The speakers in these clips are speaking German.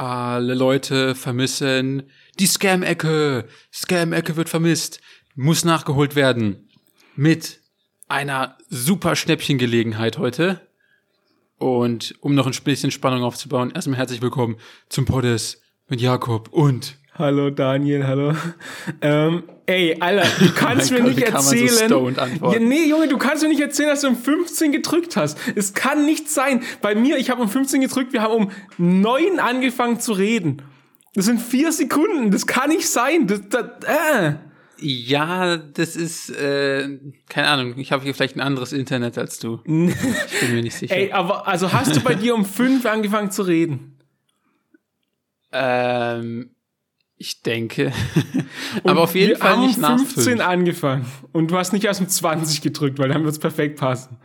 Alle Leute vermissen die Scam-Ecke. Scam-Ecke wird vermisst. Muss nachgeholt werden. Mit einer super Schnäppchengelegenheit heute. Und um noch ein bisschen Spannung aufzubauen, erstmal herzlich willkommen zum Poddes mit Jakob und Hallo Daniel, hallo. Ähm, ey, Alter, du kannst mir Gott, nicht so erzählen. antworten? ja, nee, Junge, du kannst mir nicht erzählen, dass du um 15 gedrückt hast. Es kann nicht sein. Bei mir, ich habe um 15 gedrückt, wir haben um 9 angefangen zu reden. Das sind vier Sekunden. Das kann nicht sein. Das, das, äh. Ja, das ist, äh, keine Ahnung, ich habe hier vielleicht ein anderes Internet als du. Ich bin mir nicht sicher. Ey, aber also hast du bei dir um 5 angefangen zu reden? Ähm, ich denke. Aber auf jeden Fall nicht nach 15 fünf. angefangen. Und du hast nicht erst um 20 gedrückt, weil dann wird es perfekt passen.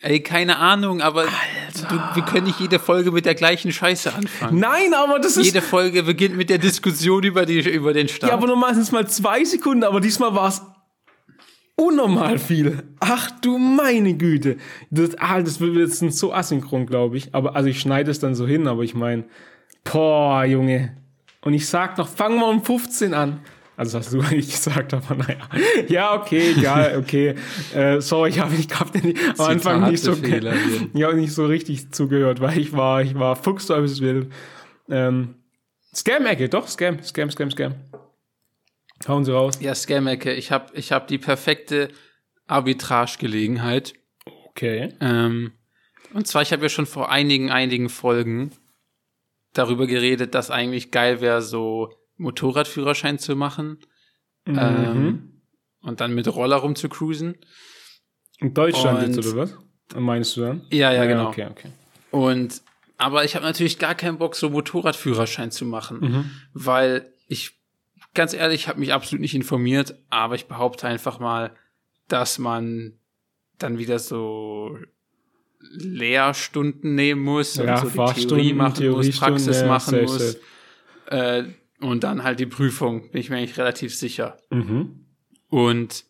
Ey, keine Ahnung, aber du, wir können nicht jede Folge mit der gleichen Scheiße anfangen. Nein, aber das ist. Jede Folge beginnt mit der Diskussion über, die, über den Start. Ja, aber normal sind es mal zwei Sekunden, aber diesmal war es unnormal viel. Ach du meine Güte. Das, ah, das wird jetzt so asynchron, glaube ich. Aber also ich schneide es dann so hin, aber ich meine, boah, Junge. Und ich sag noch, fang mal um 15 an. Also hast du eigentlich gesagt, aber naja. Ja, okay, egal, okay. äh, sorry, ich habe ich hab nicht, am Anfang nicht so, ja, nicht so richtig zugehört, weil ich war, ich war fuchsteufelswild. Ähm, Scam-Ecke, doch, Scam, Scam, Scam, Scam. Hauen Sie raus. Ja, Scam-Ecke, ich habe ich hab die perfekte Arbitrage-Gelegenheit. Okay. Ähm, und zwar, ich habe ja schon vor einigen, einigen Folgen darüber geredet, dass eigentlich geil wäre, so Motorradführerschein zu machen. Mhm. Ähm, und dann mit Roller rumzucruisen. In Deutschland und- jetzt, oder was? Meinst du dann? Ja, ja, genau. Okay, okay. Und aber ich habe natürlich gar keinen Bock, so Motorradführerschein zu machen, weil ich ganz ehrlich, ich habe mich absolut nicht informiert, aber ich behaupte einfach mal, dass man dann wieder so Lehrstunden nehmen muss Ja, und so die Theorie machen muss, Praxis ja, machen safe, muss. safe. Äh, und dann halt die Prüfung, bin ich mir eigentlich relativ sicher. Mhm. Und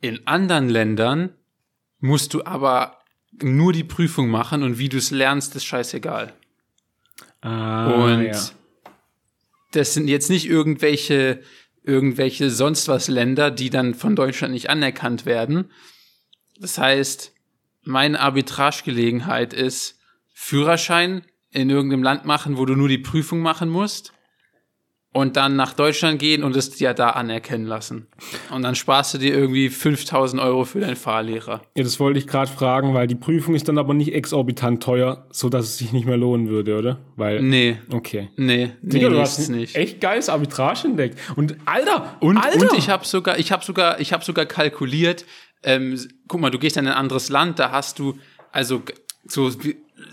in anderen Ländern musst du aber nur die Prüfung machen und wie du es lernst, ist scheißegal. Ah, und ja. das sind jetzt nicht irgendwelche, irgendwelche sonst was Länder, die dann von Deutschland nicht anerkannt werden. Das heißt, meine Arbitragegelegenheit ist Führerschein in irgendeinem Land machen, wo du nur die Prüfung machen musst. Und dann nach Deutschland gehen und es dir da anerkennen lassen. Und dann sparst du dir irgendwie 5000 Euro für deinen Fahrlehrer. ja, das wollte ich gerade fragen, weil die Prüfung ist dann aber nicht exorbitant teuer, so dass es sich nicht mehr lohnen würde, oder? Weil, Nee, okay. nee, nee, Digga, du nee, hast es ein nicht. echt geiles Arbitrage entdeckt. Und Alter, Und, Alter, und ich habe sogar, ich habe sogar, ich habe sogar kalkuliert. Ähm, guck mal, du gehst in ein anderes Land, da hast du, also so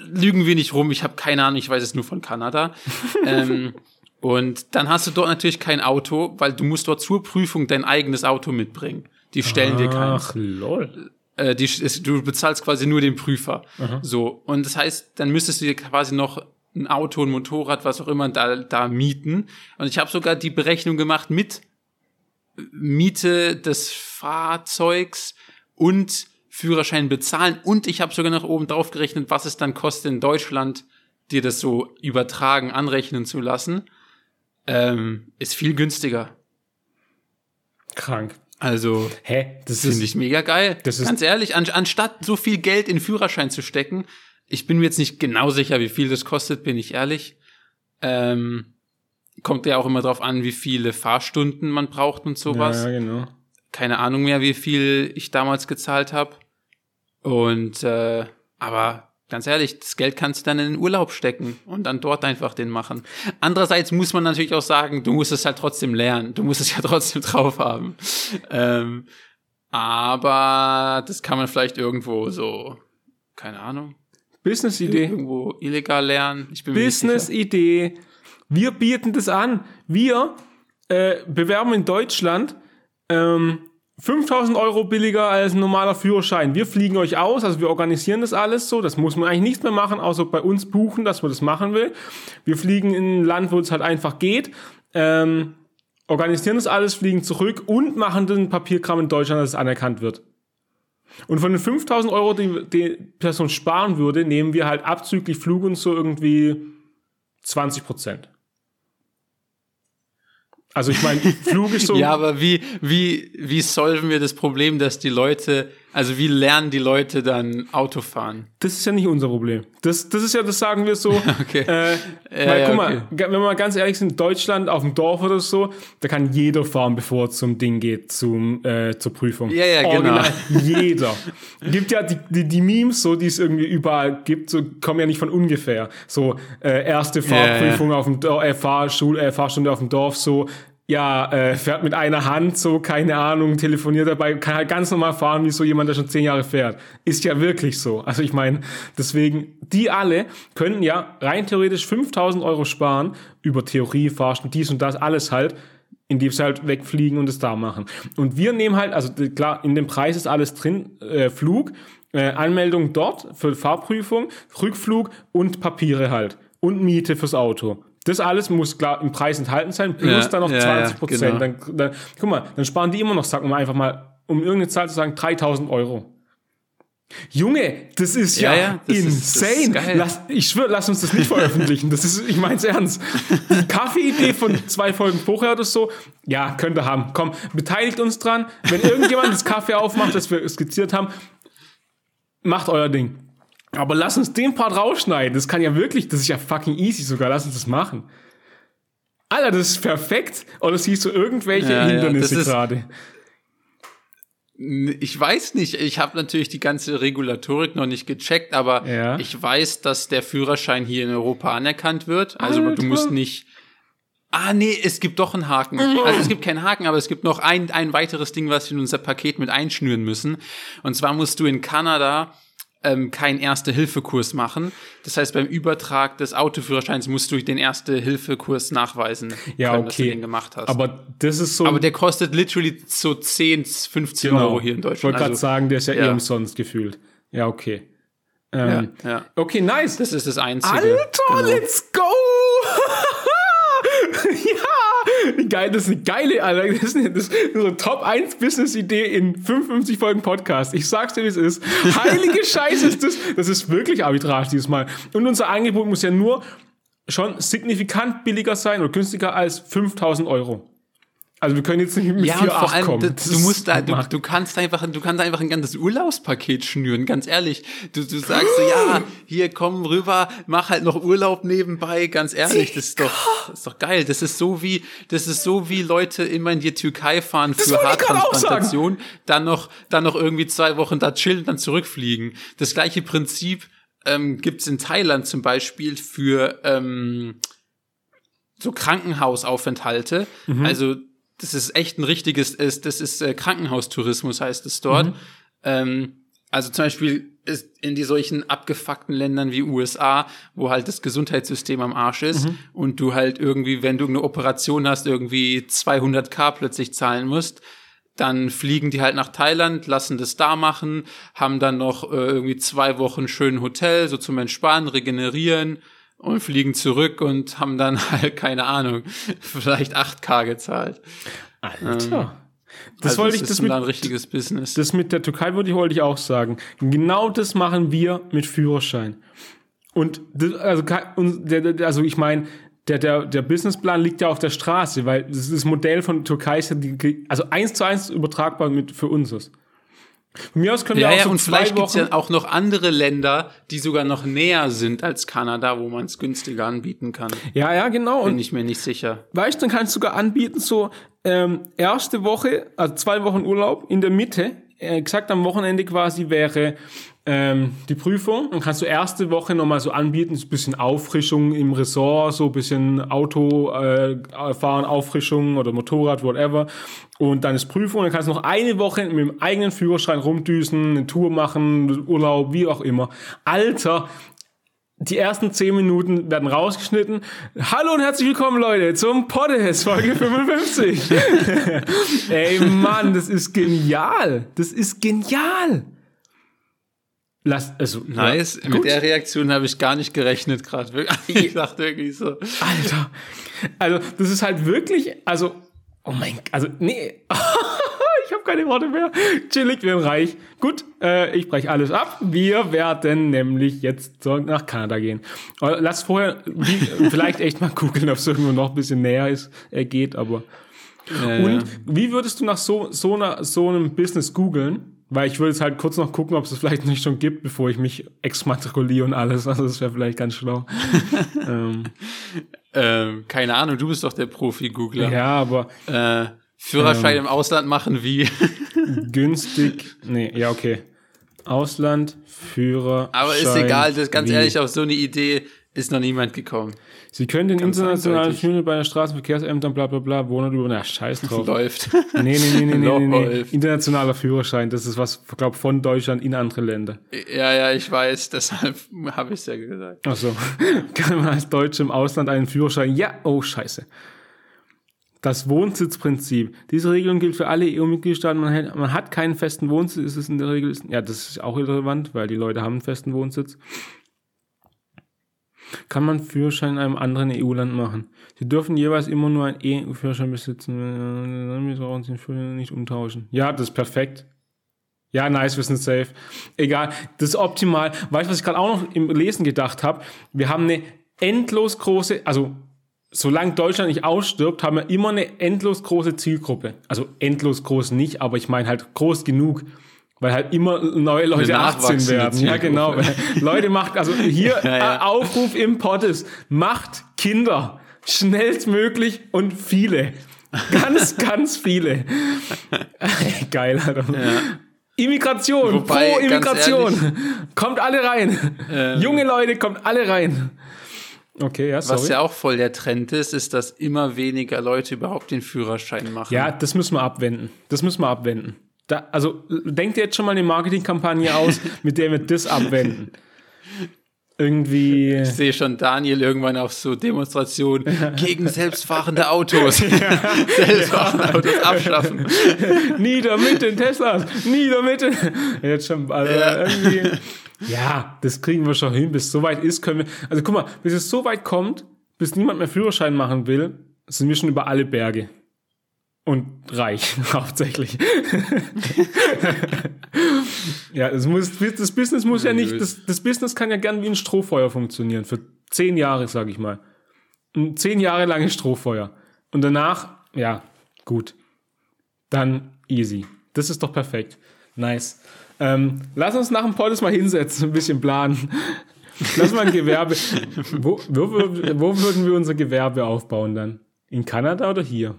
lügen wir nicht rum. Ich habe keine Ahnung, ich weiß es nur von Kanada. ähm, und dann hast du dort natürlich kein Auto, weil du musst dort zur Prüfung dein eigenes Auto mitbringen. Die stellen dir keins Ach, lol. äh, die, du bezahlst quasi nur den Prüfer. So. Und das heißt, dann müsstest du dir quasi noch ein Auto, ein Motorrad, was auch immer da, da mieten. Und ich habe sogar die Berechnung gemacht mit Miete des Fahrzeugs und Führerschein bezahlen. Und ich habe sogar noch oben drauf gerechnet, was es dann kostet in Deutschland, dir das so übertragen, anrechnen zu lassen. Ähm, ist viel günstiger. Krank. Also Hä? Das Finde ist, ich mega geil. Das ist- Ganz ehrlich, an, anstatt so viel Geld in Führerschein zu stecken, ich bin mir jetzt nicht genau sicher, wie viel das kostet, bin ich ehrlich. Ähm, kommt ja auch immer drauf an, wie viele Fahrstunden man braucht und sowas. Ja, genau. Keine Ahnung mehr, wie viel ich damals gezahlt habe. Und äh, aber ganz ehrlich, das Geld kannst du dann in den Urlaub stecken und dann dort einfach den machen. Andererseits muss man natürlich auch sagen, du musst es halt trotzdem lernen. Du musst es ja trotzdem drauf haben. Ähm, aber das kann man vielleicht irgendwo so, keine Ahnung, Business-Idee. irgendwo illegal lernen. Business-Idee. Wir bieten das an. Wir äh, bewerben in Deutschland ähm, 5000 Euro billiger als ein normaler Führerschein. Wir fliegen euch aus, also wir organisieren das alles so. Das muss man eigentlich nichts mehr machen, außer bei uns buchen, dass man das machen will. Wir fliegen in ein Land, wo es halt einfach geht. Ähm, organisieren das alles, fliegen zurück und machen den Papierkram in Deutschland, dass es anerkannt wird. Und von den 5000 Euro, die die Person sparen würde, nehmen wir halt abzüglich Flug und so irgendwie 20 Prozent. Also ich meine, Flug ist so. Ja, aber wie, wie, wie solven wir das Problem, dass die Leute, also wie lernen die Leute dann Auto fahren? Das ist ja nicht unser Problem. Das, das ist ja, das sagen wir so. Okay. Äh, Ja, weil, ja, guck mal, okay. wenn wir mal ganz ehrlich sind, Deutschland auf dem Dorf oder so, da kann jeder fahren, bevor es zum Ding geht, zum, äh, zur Prüfung. Ja, ja, genau. Original, jeder. Gibt ja die, die, die Memes, so, die es irgendwie überall gibt, so kommen ja nicht von ungefähr. So, äh, erste Fahrprüfung auf dem Dorf, äh, Fahrschul, äh, Fahrstunde auf dem Dorf, so, ja, äh, fährt mit einer Hand, so, keine Ahnung, telefoniert dabei, kann halt ganz normal fahren, wie so jemand, der schon zehn Jahre fährt. Ist ja wirklich so. Also ich meine, deswegen, die alle können ja rein theoretisch 5000 Euro sparen über Theorie, Fahrstunden, dies und das, alles halt, indem sie halt wegfliegen und es da machen. Und wir nehmen halt, also klar, in dem Preis ist alles drin, äh, Flug, äh, Anmeldung dort für Fahrprüfung, Rückflug und Papiere halt. Und Miete fürs Auto. Das alles muss klar im Preis enthalten sein, plus Ja, dann noch ja, 20 Prozent. genau. dann, dann, guck mal, dann sparen die immer noch, sagen wir mal einfach mal, um irgendeine Zahl zu sagen, 3000 Euro. Junge, das ist ja, Ja, das ist- das ist insane. geil. lass, ich schwöre, lass uns das nicht veröffentlichen. Das ist, ich mein's ernst. Die Kaffeeidee von zwei Folgen vorher oder so, ja, könnt ihr haben. Komm, beteiligt uns dran. Wenn irgendjemand das Kaffee aufmacht, das wir skizziert haben, macht euer Ding. Aber lass uns den Part rausschneiden. Das kann ja wirklich, das ist ja fucking easy sogar. Lass uns das machen. Alter, das ist perfekt. Oder siehst du irgendwelche Ja, ja, Hindernisse ist- gerade? Ich weiß nicht. Ich habe natürlich die ganze Regulatorik noch nicht gecheckt, aber Ja. ich weiß, dass der Führerschein hier in Europa anerkannt wird. Also Alter. du musst nicht. Ah, nee, es gibt doch einen Haken. Also es gibt keinen Haken, aber es gibt noch ein, ein weiteres Ding, was wir in unser Paket mit einschnüren müssen. Und zwar musst du in Kanada ähm, keinen Erste-Hilfe-Kurs machen. Das heißt, beim Übertrag des Autoführerscheins musst du den Erste-Hilfe-Kurs nachweisen, Ja, können, dass du okay. den gemacht hast. Aber das ist so. Aber der kostet literally so 10, 15 Euro hier in Ich wollte Deutschland. gerade Also, sagen, der ist ja, eh ja. umsonst gefühlt. Ja, okay. ja, Ähm, ja. Okay, nice. Das ist das Einzige. Alter, Genau. let's go! Geil, das ist eine geile, Alter. Das ist eine, das ist eine Top 1 Business-Idee in 55 Folgen Podcast. Ich sag's dir, wie es ist. Heilige Scheiße ist das. Das ist wirklich Arbitrage dieses Mal. Und unser Angebot muss ja nur schon signifikant billiger sein oder günstiger als 5000 Euro. Also wir können jetzt nicht mit Ja, 4, und vor 8 allem, kommen. du, Das du musst da, du, du kannst einfach, du kannst einfach ein ganzes Urlaubspaket schnüren, ganz ehrlich. Du, du sagst so, ja, hier komm rüber, mach halt noch Urlaub nebenbei, ganz ehrlich, das ist doch, das ist doch geil. Das ist so wie, das ist so wie Leute immer in die Türkei fahren für Haartransplantation, dann noch, dann noch irgendwie zwei Wochen da chillen, dann zurückfliegen. Das gleiche Prinzip ähm, gibt's in Thailand zum Beispiel für ähm, so Krankenhausaufenthalte. Mhm. Also das ist echt ein richtiges, ist, das ist äh, Krankenhaustourismus heißt es dort. Mhm. Ähm, also zum Beispiel ist in die solchen abgefuckten Ländern wie USA, wo halt das Gesundheitssystem am Arsch ist Mhm. und du halt irgendwie, wenn du eine Operation hast, irgendwie 200k plötzlich zahlen musst, dann fliegen die halt nach Thailand, lassen das da machen, haben dann noch äh, irgendwie zwei Wochen schön Hotel, so zum Entspannen, regenerieren und fliegen zurück und haben dann halt, keine Ahnung, vielleicht 8k gezahlt. Alter. Das also wollte ich, das mit, ein richtiges Business. Das mit der Türkei wollte ich, wollte ich auch sagen. Genau das machen wir mit Führerschein. Und das, also, also ich meine, der, der, der Businessplan liegt ja auf der Straße, weil das, das Modell von Türkei ist ja die, also eins zu eins übertragbar mit für uns ist. Von mir aus können wir ja, auch ja, so und vielleicht gibt's Wochen. ja auch noch andere Länder, die sogar noch näher sind als Kanada, wo man es günstiger anbieten kann. ja, ja, genau. Bin Und ich mir nicht sicher. weißt du, dann kannst du sogar anbieten, so ähm, erste Woche, also zwei Wochen Urlaub in der Mitte, äh, gesagt am Wochenende quasi wäre ähm, die Prüfung. Dann kannst du erste Woche nochmal so anbieten, so ein bisschen Auffrischung im Ressort, so ein bisschen Auto äh, fahren, Auffrischung oder Motorrad, whatever. Und dann ist Prüfung, dann kannst du noch eine Woche mit dem eigenen Führerschein rumdüsen, eine Tour machen, Urlaub, wie auch immer. Alter, die ersten 10 Minuten werden rausgeschnitten. Hallo und herzlich willkommen, Leute, zum Podcast Folge 55. Ey, Mann, das ist genial. Das ist genial. Lass, also, Nice. Ja, Mit der Reaktion habe ich gar nicht gerechnet gerade. Ich dachte wirklich so. Alter. Also, das ist halt wirklich, also, oh mein, also, nee. keine Worte mehr. Chillig, wir sind reich. Gut, äh, ich breche alles ab. Wir werden nämlich jetzt nach Kanada gehen. Lass vorher wie, vielleicht echt mal googeln, ob es irgendwo noch ein bisschen näher ist, äh, geht, aber. Ja, Und wie würdest du nach so, so, einer, so einem Business googeln? Weil ich würde jetzt halt kurz noch gucken, ob es es vielleicht nicht schon gibt, bevor ich mich exmatrikuliere und alles. Also das wäre vielleicht ganz schlau. ähm, Ähm, keine Ahnung, du bist doch der Profi-Googler. ja, aber Äh, Führerschein Ähm. im Ausland machen wie? günstig. Nee, ja, okay. Ausland, Führer. Aber ist egal, das, ganz wie. ehrlich, auf so eine Idee ist noch niemand gekommen. Sie können den internationalen eindeutig. Führer bei den Straßenverkehrsämtern, bla bla bla, wohnen über. Na, scheiß drauf. Läuft. Nee, nee, nee, nee, nee, nee. Internationaler Führerschein, das ist was, glaub von Deutschland in andere Länder. ja, ja, ich weiß, deshalb habe ich es ja gesagt. Ach so. Kann man als Deutsche im Ausland einen Führerschein? Ja, oh scheiße. Das Wohnsitzprinzip. Diese Regelung gilt für alle EU-Mitgliedstaaten. Man, hat- man hat keinen festen Wohnsitz. Ist es in der Regel? Ja, das ist auch irrelevant, weil die Leute haben einen festen Wohnsitz. Kann man Führerschein in einem anderen EU-Land machen? Sie dürfen jeweils immer nur einen EU-Führerschein besitzen. Wir brauchen den Führerschein nicht umtauschen. Ja, das ist perfekt. Ja, nice, wir sind safe. Egal, das ist optimal. Weißt du, was ich gerade auch noch im Lesen gedacht habe? Wir haben eine endlos große, also solange Deutschland nicht ausstirbt, haben wir immer eine endlos große Zielgruppe. Also endlos groß nicht, aber ich meine halt groß genug. Weil halt immer neue Leute Eine 18 nachwachsende werden. Ja, genau. Leute macht, also hier Ja, ja. äh, Aufruf im Pottes, macht Kinder. Schnellstmöglich und viele. Ganz, ganz viele. Geil, Alter. Immigration, Wobei, pro Immigration. Kommt alle rein. Ähm. Junge Leute, kommt alle rein. Okay, ja, sorry. Was ja auch voll der Trend ist, ist, dass immer weniger Leute überhaupt den Führerschein machen. Ja, das müssen wir abwenden. Das müssen wir abwenden. Da, also denkt ihr jetzt schon mal eine Marketingkampagne aus, mit der wir das abwenden. Irgendwie. Ich sehe schon Daniel irgendwann auf so Demonstrationen gegen selbstfahrende Autos. selbstfahrende Autos abschaffen. Nieder mit den Teslas! Nieder mit den. Jetzt schon, also Ja. irgendwie. Ja, das kriegen wir schon hin. Bis es soweit ist, können wir. Also guck mal, bis es so weit kommt, bis niemand mehr Führerschein machen will, sind wir schon über alle Berge. Und reich, hauptsächlich. ja, es muss, das Business muss ja nicht, das, das Business kann ja gern wie ein Strohfeuer funktionieren. Für zehn Jahre, sag ich mal. Ein zehn Jahre langes Strohfeuer. Und danach, ja, gut. Dann easy. Das ist doch perfekt. Nice. Ähm, lass uns nach dem Podcast mal hinsetzen, ein bisschen planen. Lass mal ein Gewerbe. Wo, wo, wo würden wir unser Gewerbe aufbauen dann? In Kanada oder hier?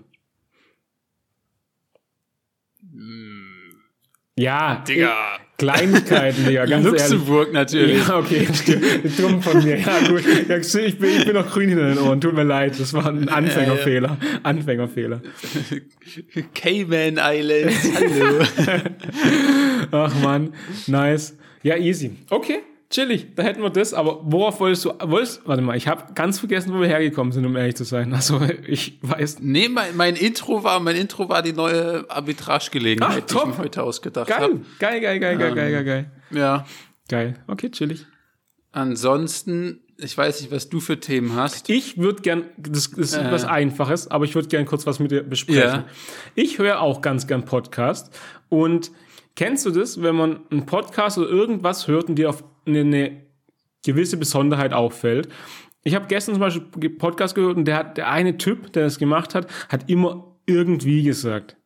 Ja, Digga. Kleinigkeiten, Digga, ganz ehrlich. Luxemburg natürlich. Ja, okay, stimmt. dumm von mir. Ja, gut. Ja, ich, bin, ich bin noch grün hinter den Ohren. Tut mir leid, das war ein Anfängerfehler. Anfängerfehler. Cayman Islands, hallo. Ach man, nice. Ja, easy. Okay, chillig. Da hätten wir das. Aber worauf wolltest du? Wolltest, warte mal, ich habe ganz vergessen, wo wir hergekommen sind, um ehrlich zu sein. Also ich weiß. nee, mein, mein Intro war, mein Intro war die neue Arbitragegelegenheit, Ach, die ich mir heute ausgedacht habe. geil, geil, geil, geil, geil, geil, geil. Ja. Geil. Okay, chillig. Ansonsten, ich weiß nicht, was du für Themen hast. Ich würde gern, das, das ist Äh. was Einfaches, aber ich würde gern kurz was mit dir besprechen. Ja. Ich höre auch ganz gern Podcast und kennst du das, wenn man einen Podcast oder irgendwas hört und dir auf eine, gewisse Besonderheit auffällt? Ich habe gestern zum Beispiel einen Podcast gehört und der hat der eine Typ, der das gemacht hat, hat immer irgendwie gesagt.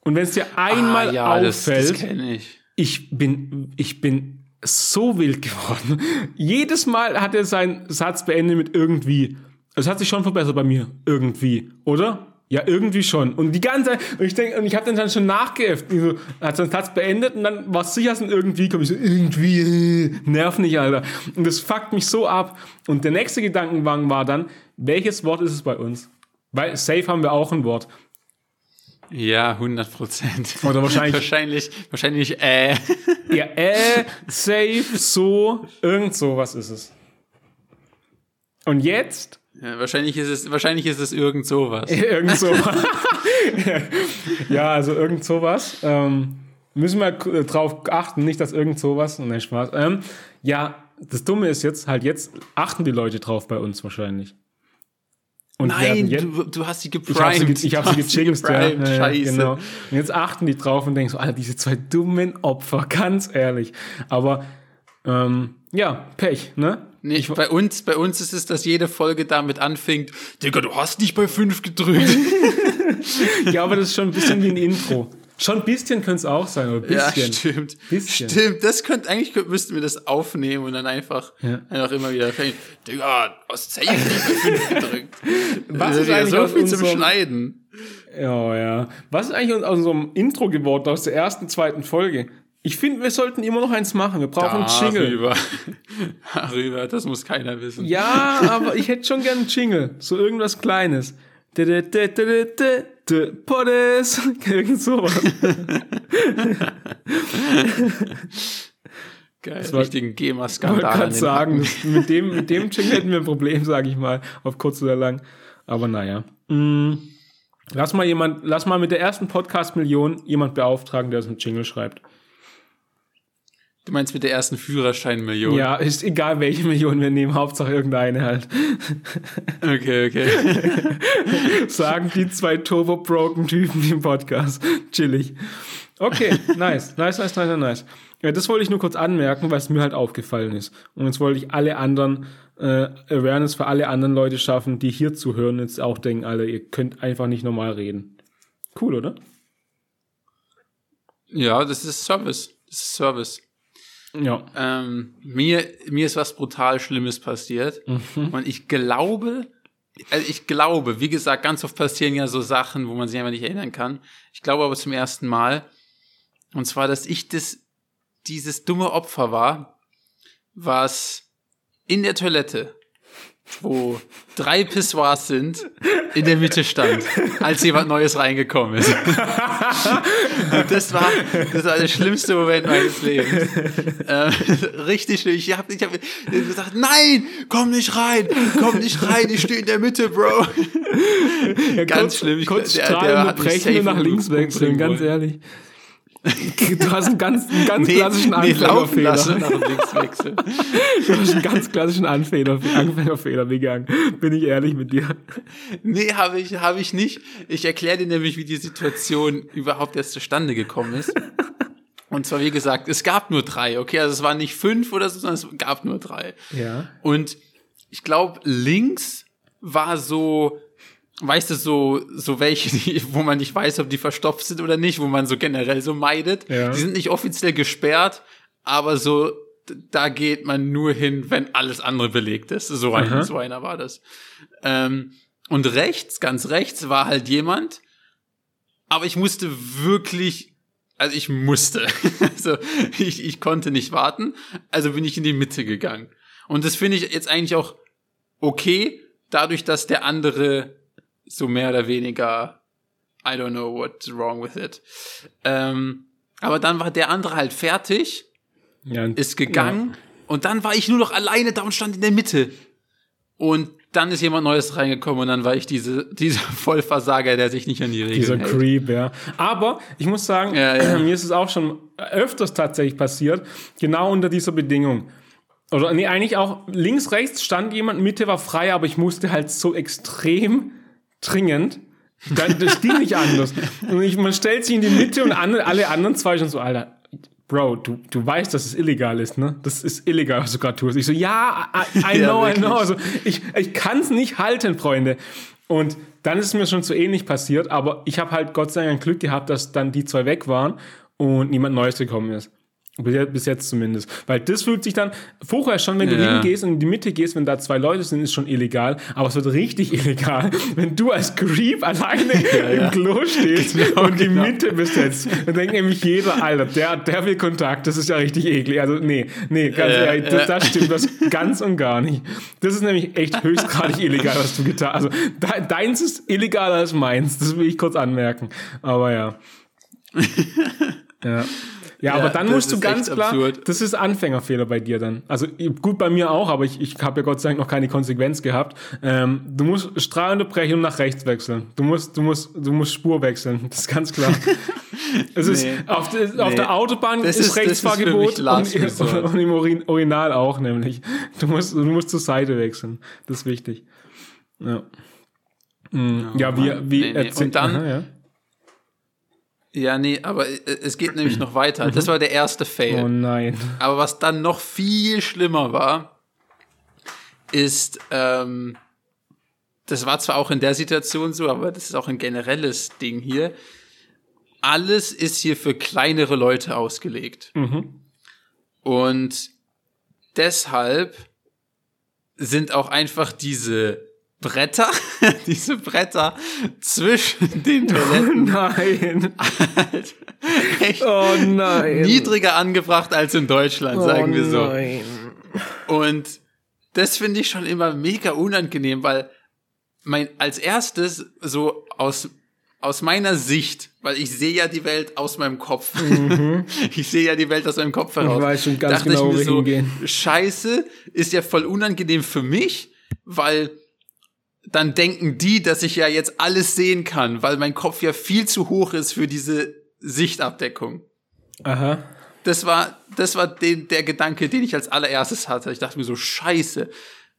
Und wenn es dir einmal ah, ja, das, das auffällt, kenne ich. ich bin, ich bin so wild geworden. Jedes Mal hat er seinen Satz beendet mit irgendwie. Es hat sich schon verbessert bei mir. Irgendwie. Oder? Ja, irgendwie schon. Und die ganze Zeit, und ich denke, und ich habe dann, dann schon nachgeäfft. So, hat seinen Satz beendet und dann war es sicher so ein irgendwie, komm ich so, irgendwie, äh, nerv nicht, Alter. Und das fuckt mich so ab. Und der nächste Gedankenwagen war dann, welches Wort ist es bei uns? Weil safe haben wir auch ein Wort. Ja, 100 Prozent. Oder wahrscheinlich- wahrscheinlich, wahrscheinlich, äh. Ja, äh, safe, so, irgend sowas ist es. Und jetzt Ja, wahrscheinlich ist es, wahrscheinlich ist es irgend sowas. irgend so. ja, also irgend sowas. Ähm, müssen wir drauf achten, nicht, dass irgend sowas. Nein, Spaß. Ähm, ja, das Dumme ist jetzt, halt jetzt achten die Leute drauf bei uns wahrscheinlich. Und Nein, jetzt, du, du hast sie ich habe sie, geprimed. ich hab sie ja. geprimed, Ja, ja, Scheiße. Genau. Und jetzt achten die drauf und denken so, Alter, diese zwei dummen Opfer, ganz ehrlich. Aber ähm, ja, Pech, ne? Nee, bei uns, bei uns ist es, dass jede Folge damit anfängt, Digga, du hast nicht bei fünf gedrückt. Ja, aber das ist schon ein bisschen wie ein Intro. Schon ein bisschen könnte es auch sein, oder ein ja, bisschen. stimmt. Bisschen. Stimmt, das könnte, eigentlich könnte, müssten wir das aufnehmen und dann einfach, Ja. einfach immer wieder fängt, Digga, du hast safe fünf gedrückt. Was ist ja eigentlich so viel zum Schneiden? Ja, ja. Was ist eigentlich aus unserem Intro geworden, aus der ersten, zweiten Folge? Ich finde, wir sollten immer noch eins machen. Wir brauchen einen Jingle. Darüber. Darüber, das muss keiner wissen. Ja, aber ich hätte schon gern einen Jingle. So irgendwas Kleines. Poddes. Irgend sowas. Geil, war- richtigen Ich wollte GEMA-Skandal. den sagen, das, mit, dem, mit dem Jingle hätten wir ein Problem, sage ich mal, auf kurz oder lang. Aber naja. Mm, lass mal jemand, lass mal mit der ersten Podcast-Million jemand beauftragen, der uns einen Jingle schreibt. Du meinst mit der ersten Führerschein-Million? Ja, ist egal, welche Million wir nehmen, Hauptsache irgendeine halt. Okay, okay. Sagen die zwei Turbo-Broken-Typen im Podcast. Chillig. Okay, nice, nice, nice, nice, nice. Ja, das wollte ich nur kurz anmerken, weil es mir halt aufgefallen ist. Und jetzt wollte ich alle anderen, äh, Awareness für alle anderen Leute schaffen, die hier zuhören, jetzt auch denken, alle, ihr könnt einfach nicht normal reden. Cool, oder? Ja, das ist Service. Das ist Service. Ja. Ähm, mir, mir ist was brutal Schlimmes passiert. Und ich glaube, also ich glaube, wie gesagt, ganz oft passieren ja so Sachen, wo man sich einfach nicht erinnern kann. Ich glaube aber zum ersten Mal. Und zwar, dass ich das, dieses dumme Opfer war, was in der Toilette, wo drei Pissoirs sind, in der Mitte stand, als jemand Neues reingekommen ist. Und das war, das war der schlimmste Moment meines Lebens. Ähm, richtig schlimm. Ich habe ich hab gesagt, nein, komm nicht rein, komm nicht rein, ich stehe in der Mitte, Bro. ja Ganz kurz, schlimm. Ich- Kurz der- der hat mich nach links wechseln, ganz ehrlich. Du hast einen ganz, einen ganz Nee, klassischen nee, Anfängerfehler. wechseln. Du hast einen ganz klassischen Anfänger, Anfängerfehler begangen. Bin ich ehrlich mit dir. Nee, habe ich, habe ich nicht. Ich erkläre dir nämlich, wie die Situation überhaupt erst zustande gekommen ist. Und zwar, wie gesagt, es gab nur drei, okay? Also es waren nicht fünf oder so, sondern es gab nur drei. Ja. Und ich glaube, links war so, weißt du, so, so welche, die, wo man nicht weiß, ob die verstopft sind oder nicht, wo man so generell so meidet. Ja. Die sind nicht offiziell gesperrt, aber so, da geht man nur hin, wenn alles andere belegt ist. So, ein, so einer war das. Ähm, und rechts, ganz rechts, war halt jemand, aber ich musste wirklich, also ich musste. also ich, ich konnte nicht warten, also bin ich in die Mitte gegangen. Und das finde ich jetzt eigentlich auch okay, dadurch, dass der andere so mehr oder weniger, I don't know what's wrong with it. Ähm, aber dann war der andere halt fertig, ja ist gegangen und dann war ich nur noch alleine da und stand in der Mitte. Und dann ist jemand Neues reingekommen und dann war ich diese, dieser Vollversager, der sich nicht an die Regeln Dieser hält. Creep, ja. Aber ich muss sagen, Ja, ja. mir ist es auch schon öfters tatsächlich passiert, genau unter dieser Bedingung. Oder nee, eigentlich auch links, rechts stand jemand, Mitte war frei, aber ich musste halt so extrem dringend. Dann, das ging nicht anders. Und ich, man stellt sich in die Mitte und andere, alle anderen zwei schon so, Alter, Bro, du, du weißt, dass es illegal ist, ne? Das ist illegal, was du gerade tust. Ich so, ja, I, I Ja, know, I wirklich. know. Also ich, ich kann es nicht halten, Freunde. Und dann ist es mir schon so ähnlich passiert, aber ich habe halt Gott sei Dank Glück gehabt, dass dann die zwei weg waren und niemand Neues gekommen ist. Bis jetzt, zumindest. Weil das fühlt sich dann, vorher schon, wenn du Ja. hingehst und in die Mitte gehst, wenn da zwei Leute sind, ist schon illegal. Aber es wird richtig illegal, wenn du als Creep alleine im Klo stehst Genau, und die genau. Mitte besetzt. Dann denkt nämlich jeder, Alter, der, der will Kontakt, das ist ja richtig eklig. Also, nee, nee, ganz Ja, ehrlich, ja. das, das stimmt das ganz und gar nicht. Das ist nämlich echt höchstgradig illegal, was du getan hast. Also, de, deins ist illegaler als meins, das will ich kurz anmerken. Aber ja. Ja. Ja, aber dann musst du ist ganz klar, absurd. das ist Anfängerfehler bei dir dann. Also gut bei mir auch, aber ich, ich habe ja Gott sei Dank noch keine Konsequenz gehabt. Ähm, du musst Strahlunterbrechung und nach rechts wechseln. Du musst, du musst, du musst Spur wechseln. Das ist ganz klar. es ist Nee. auf, der- auf Nee. der Autobahn Das ist, ist- ist Rechtsfahrgebot und, Resort. und im Urin, Urinal auch nämlich. Du musst, du musst zur Seite wechseln. Das ist wichtig. Ja. ja, wie, wie nee, nee. Und dann- Aha, ja. Ja, nee, aber äh, es geht nämlich noch weiter. Das war der erste Fail. Oh nein. Aber was dann noch viel schlimmer war, ist, ähm, das war zwar auch in der Situation so, aber das ist auch ein generelles Ding hier. Alles ist hier für kleinere Leute ausgelegt. Und deshalb sind auch einfach diese Bretter, diese Bretter zwischen den Toiletten Nein. halt echt Oh nein. niedriger angebracht als in Deutschland, sagen wir so. Oh Nein. Und das finde ich schon immer mega unangenehm, weil mein, als erstes so aus, aus meiner Sicht, weil ich sehe ja die Welt aus meinem Kopf. ich sehe ja die Welt aus meinem Kopf heraus. Mhm. weiß schon ganz dachte genau, ich mir so, hingehen. Scheiße, ist ja voll unangenehm für mich, weil dann denken die, dass ich ja jetzt alles sehen kann, weil mein Kopf ja viel zu hoch ist für diese Sichtabdeckung Aha. das war, das war den, der Gedanke, den ich als allererstes hatte. Ich dachte mir so, scheiße,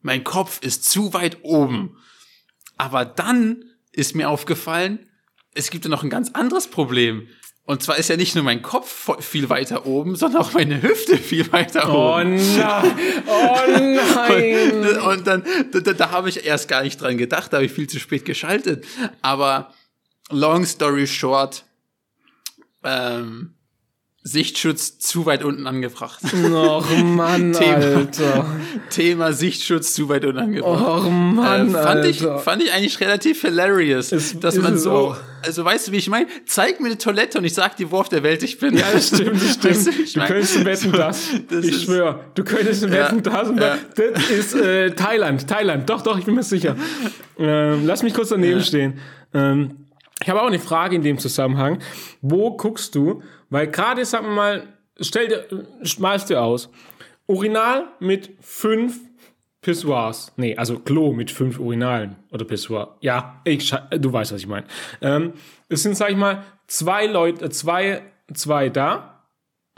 mein Kopf ist zu weit oben. Aber dann ist mir aufgefallen, es gibt ja noch ein ganz anderes Problem. Und zwar ist ja nicht nur mein Kopf viel weiter oben, sondern auch meine Hüfte viel weiter Oh oben. nein. Oh nein. Und, und dann, da, da habe ich erst gar nicht dran gedacht, da habe ich viel zu spät geschaltet. Aber long story short, ähm, Sichtschutz zu weit unten angebracht. Och Mann, Thema. Alter. Thema Sichtschutz zu weit unten angebracht. Och Mann, äh, fand, ich, Alter. fand ich eigentlich relativ hilarious, Ist- dass ist man so, auch. also weißt du, wie ich meine? Zeig mir eine Toilette und ich sag dir, wo auf der Welt ich bin. Ja, das stimmt, das stimmt. Weißt du, ich du könntest wetten, So, das. das ich schwöre. Du könntest Ja, wetten, das. Und ja. das ist äh, Thailand. Thailand. Doch, doch, ich bin mir sicher. Ähm, lass mich kurz daneben Ja. stehen. Ähm, ich habe auch eine Frage in dem Zusammenhang. Wo guckst du? Weil gerade, sag mal, stell dir, schmalst dir aus. Urinal mit fünf Pissoirs. Nee, also Klo mit fünf Urinalen oder Pissoir. Ja, ich, du weißt, was ich meine. Ähm, es sind, sag ich mal, zwei Leute, äh, zwei, zwei da.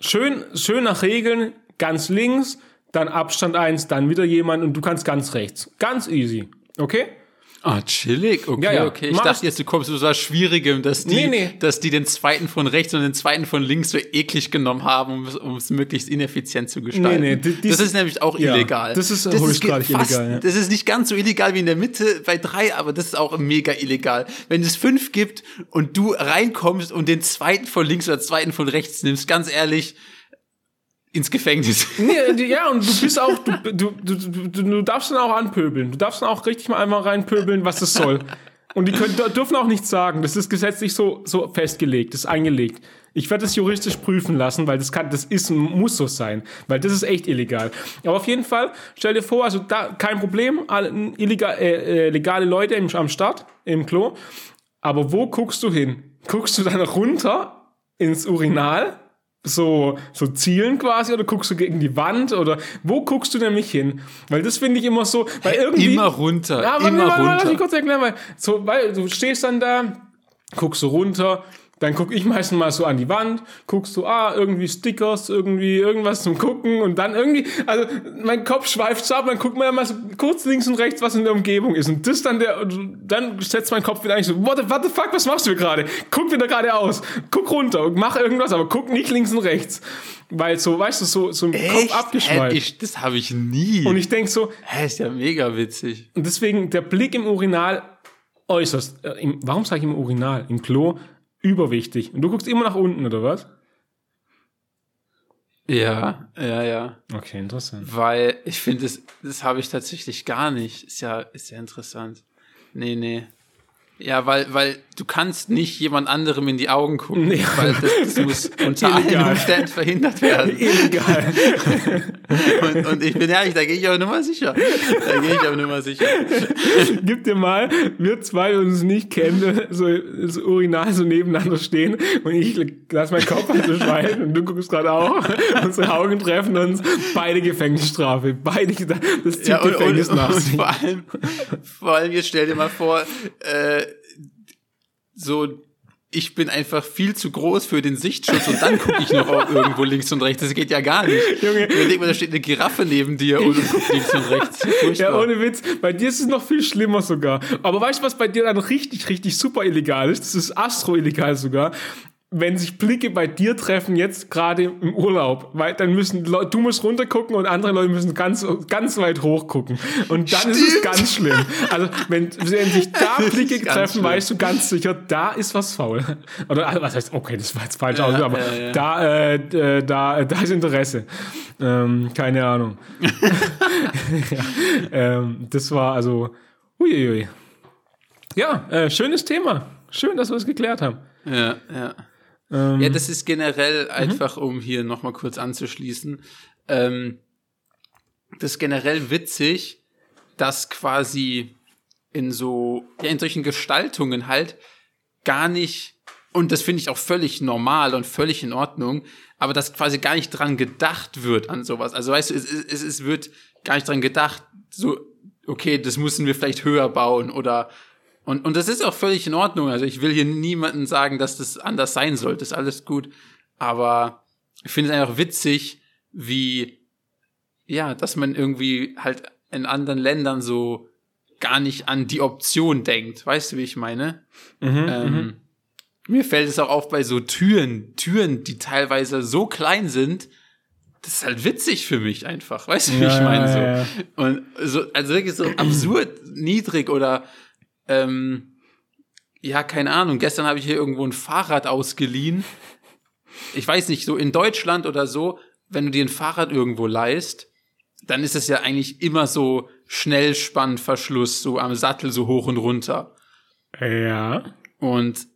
Schön, schön nach Regeln, ganz links, dann Abstand eins, dann wieder jemand und du kannst ganz rechts. Ganz easy. Okay? Ah, chillig. Okay, Ja, ja. okay. Ich Mach- dachte jetzt, du kommst zu so was Schwierigem, dass die, Nee, nee. dass die den zweiten von rechts und den zweiten von links so eklig genommen haben, um es, möglichst ineffizient zu gestalten. Nee, nee, das ist nämlich auch Ja, illegal. das ist höchstgradig ge- fast- illegal, ja. Das ist nicht ganz so illegal wie in der Mitte bei drei, aber das ist auch mega illegal. Wenn es fünf gibt und du reinkommst und den zweiten von links oder zweiten von rechts nimmst, ganz ehrlich, ins Gefängnis. Nee, ja, und du bist auch, du, du, du, du, du darfst dann auch anpöbeln. Du darfst dann auch richtig mal einmal reinpöbeln, was das soll. Und die können, dürfen auch nichts sagen. Das ist gesetzlich so, so festgelegt, das ist eingelegt. Ich werde das juristisch prüfen lassen, weil das kann, das ist, muss so sein. Weil das ist echt illegal. Aber auf jeden Fall, stell dir vor, also da, kein Problem, illegal, äh, äh, legale Leute im, am Start, im Klo. Aber wo guckst du hin? Guckst du dann runter ins Urinal? So, so zielen quasi oder guckst du gegen die Wand oder wo guckst du nämlich hin? Weil das finde ich immer so, weil irgendwie. Immer runter, Ja, aber immer warte, warte, Lass mich runter. kurz erklären, weil, so, weil du stehst dann da, guckst so runter, dann guck ich meistens mal so an die Wand, guckst du, ah, irgendwie Stickers, irgendwie irgendwas zum Gucken und dann irgendwie, also mein Kopf schweift so ab, dann guckt man ja mal so kurz links und rechts, was in der Umgebung ist. Und das dann der, dann setzt mein Kopf wieder eigentlich so, what the, what the fuck, was machst du hier gerade? Guck wieder geradeaus, guck runter und mach irgendwas, aber guck nicht links und rechts. Weil so, weißt du, so, so im Kopf abgeschweift. Hä, ich, das habe ich nie. und ich denk so, Hä, ist ja mega witzig. und deswegen der Blick im Urinal äußerst. Äh, im, warum sage ich im Urinal? Im Klo überwichtig. Und du guckst immer nach unten, oder was? Ja, ja, ja. Okay, interessant. Weil ich finde, das, das habe ich tatsächlich gar nicht. Ist ja, ist ja interessant. Nee, nee. Ja, weil, weil du kannst nicht jemand anderem in die Augen gucken, Nee. weil das, das muss unter allen Illegal. Umständen verhindert werden. Illegal. Und, und ich bin ehrlich, da gehe ich aber nur mal sicher. Da gehe ich aber nur mal sicher. Gib dir mal, wir zwei uns nicht kennen, so das Urinal so nebeneinander stehen und ich lass meinen Kopf also schweifen und du guckst gerade auch. Unsere Augen treffen uns. Beide Gefängnisstrafe. Beide, das zieht Ja, und, und, Gefängnis und, nach sich. vor allem, vor allem jetzt stell dir mal vor, äh, so ich bin einfach viel zu groß für den Sichtschutz und dann gucke ich noch irgendwo links und rechts. Das geht ja gar nicht. Junge. Überleg mal, da steht eine Giraffe neben dir und du guckst links und rechts. Ja, ohne Witz. Bei dir ist es noch viel schlimmer sogar. Aber weißt du, was bei dir dann richtig, richtig super illegal ist? Das ist astro-illegal sogar wenn sich Blicke bei dir treffen, jetzt gerade im Urlaub, weil dann müssen Leute, du musst runtergucken und andere Leute müssen ganz, ganz weit hochgucken. Und dann Stimmt. ist es ganz schlimm. Also, wenn, wenn sich da Blicke treffen, schlimm. weißt du ganz sicher, da ist was faul. Oder, also, was heißt, okay, das war jetzt falsch ja, aus, aber ja, ja. da, äh, äh, da, da ist Interesse. Ähm, keine Ahnung. ähm, das war also, uiuiui. Ja, äh, schönes Thema. Schön, dass wir es geklärt haben. Ja, ja. Ähm, ja, das ist generell mhm. einfach, um hier nochmal kurz anzuschließen, ähm, das ist generell witzig, dass quasi in so, ja, in solchen Gestaltungen halt gar nicht, und das finde ich auch völlig normal und völlig in Ordnung, aber dass quasi gar nicht dran gedacht wird an sowas. Also weißt du, es, es, es wird gar nicht dran gedacht, so, okay, das müssen wir vielleicht höher bauen oder und, und das ist auch völlig in Ordnung. Also ich will hier niemanden sagen, dass das anders sein sollte. Das ist alles gut. Aber ich finde es einfach witzig, wie, ja, dass man irgendwie halt in anderen Ländern so gar nicht an die Option denkt. Weißt du, wie ich meine? Mhm, ähm, mhm. mir fällt es auch auf bei so Türen, Türen, die teilweise so klein sind, das ist halt witzig für mich einfach. Weißt du, wie ja, ich meine? So. Ja. Und so, also wirklich so absurd niedrig oder ähm, ja, keine Ahnung. Gestern habe ich hier irgendwo ein Fahrrad ausgeliehen. Ich weiß nicht, so in Deutschland oder so, wenn du dir ein Fahrrad irgendwo leist, dann ist es ja eigentlich immer so Schnellspannverschluss, so am Sattel so hoch und runter. Ja. Und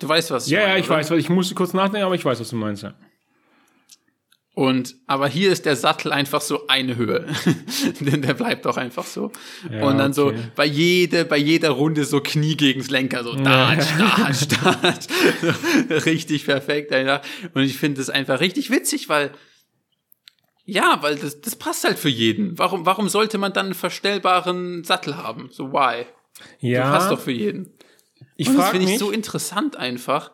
du weißt, was ich ja, meine. Ja, ich oder? weiß, ich musste kurz nachdenken, aber ich weiß, was du meinst, ja. Und, aber hier ist der Sattel einfach so eine Höhe. Denn der bleibt auch einfach so. Ja, und dann okay. so bei jede, bei jeder Runde so Knie gegens Lenker, so da, da, Start. richtig perfekt einfach. Und ich finde das einfach richtig witzig, weil, ja, weil das, das passt halt für jeden. Warum, warum sollte man dann einen verstellbaren Sattel haben? So, why? Ja. Das passt doch für jeden. Ich mich. Das finde ich so interessant einfach.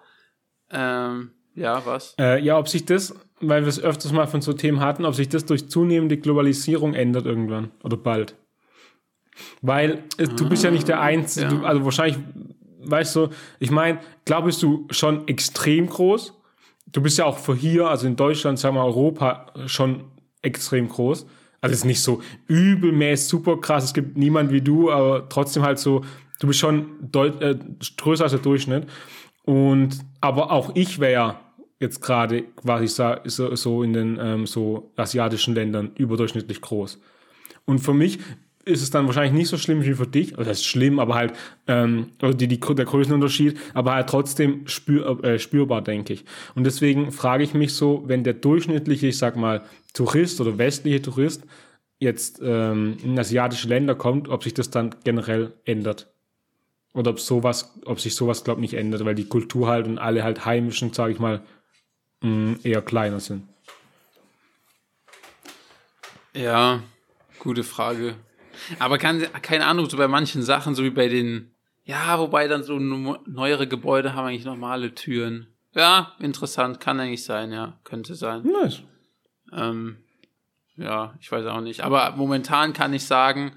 Ähm, ja, was? Äh, ja, ob sich das weil wir es öfters mal von so Themen hatten, ob sich das durch zunehmende Globalisierung ändert irgendwann oder bald. Weil äh, du bist ja nicht der Einzige, ja. also wahrscheinlich, weißt du, ich meine, klar bist du schon extrem groß. Du bist ja auch für hier, also in Deutschland, sagen wir Europa, schon extrem groß. Also es ist nicht so übelmäßig super krass, es gibt niemand wie du, aber trotzdem halt so, du bist schon deut äh, größer als der Durchschnitt. Und aber auch ich wäre ja jetzt gerade quasi so, so in den ähm, so asiatischen Ländern überdurchschnittlich groß. Und für mich ist es dann wahrscheinlich nicht so schlimm wie für dich, also das ist schlimm, aber halt, ähm, oder die, die, der Größenunterschied, aber halt trotzdem spür, äh, spürbar, denke ich. Und deswegen frage ich mich so, wenn der durchschnittliche, ich sag mal, Tourist oder westliche Tourist jetzt ähm, in asiatische Länder kommt, ob sich das dann generell ändert. Oder ob sowas, ob sich sowas, glaube ich, nicht ändert, weil die Kultur halt und alle halt heimischen, sage ich mal, mh, eher kleiner sind. Ja, gute Frage. Aber kann, keine Ahnung, so bei manchen Sachen, so wie bei den, ja, wobei dann so neuere Gebäude haben eigentlich normale Türen. Ja, interessant, kann eigentlich sein, ja, könnte sein. Nice. Ähm, ja, ich weiß auch nicht. Aber momentan kann ich sagen,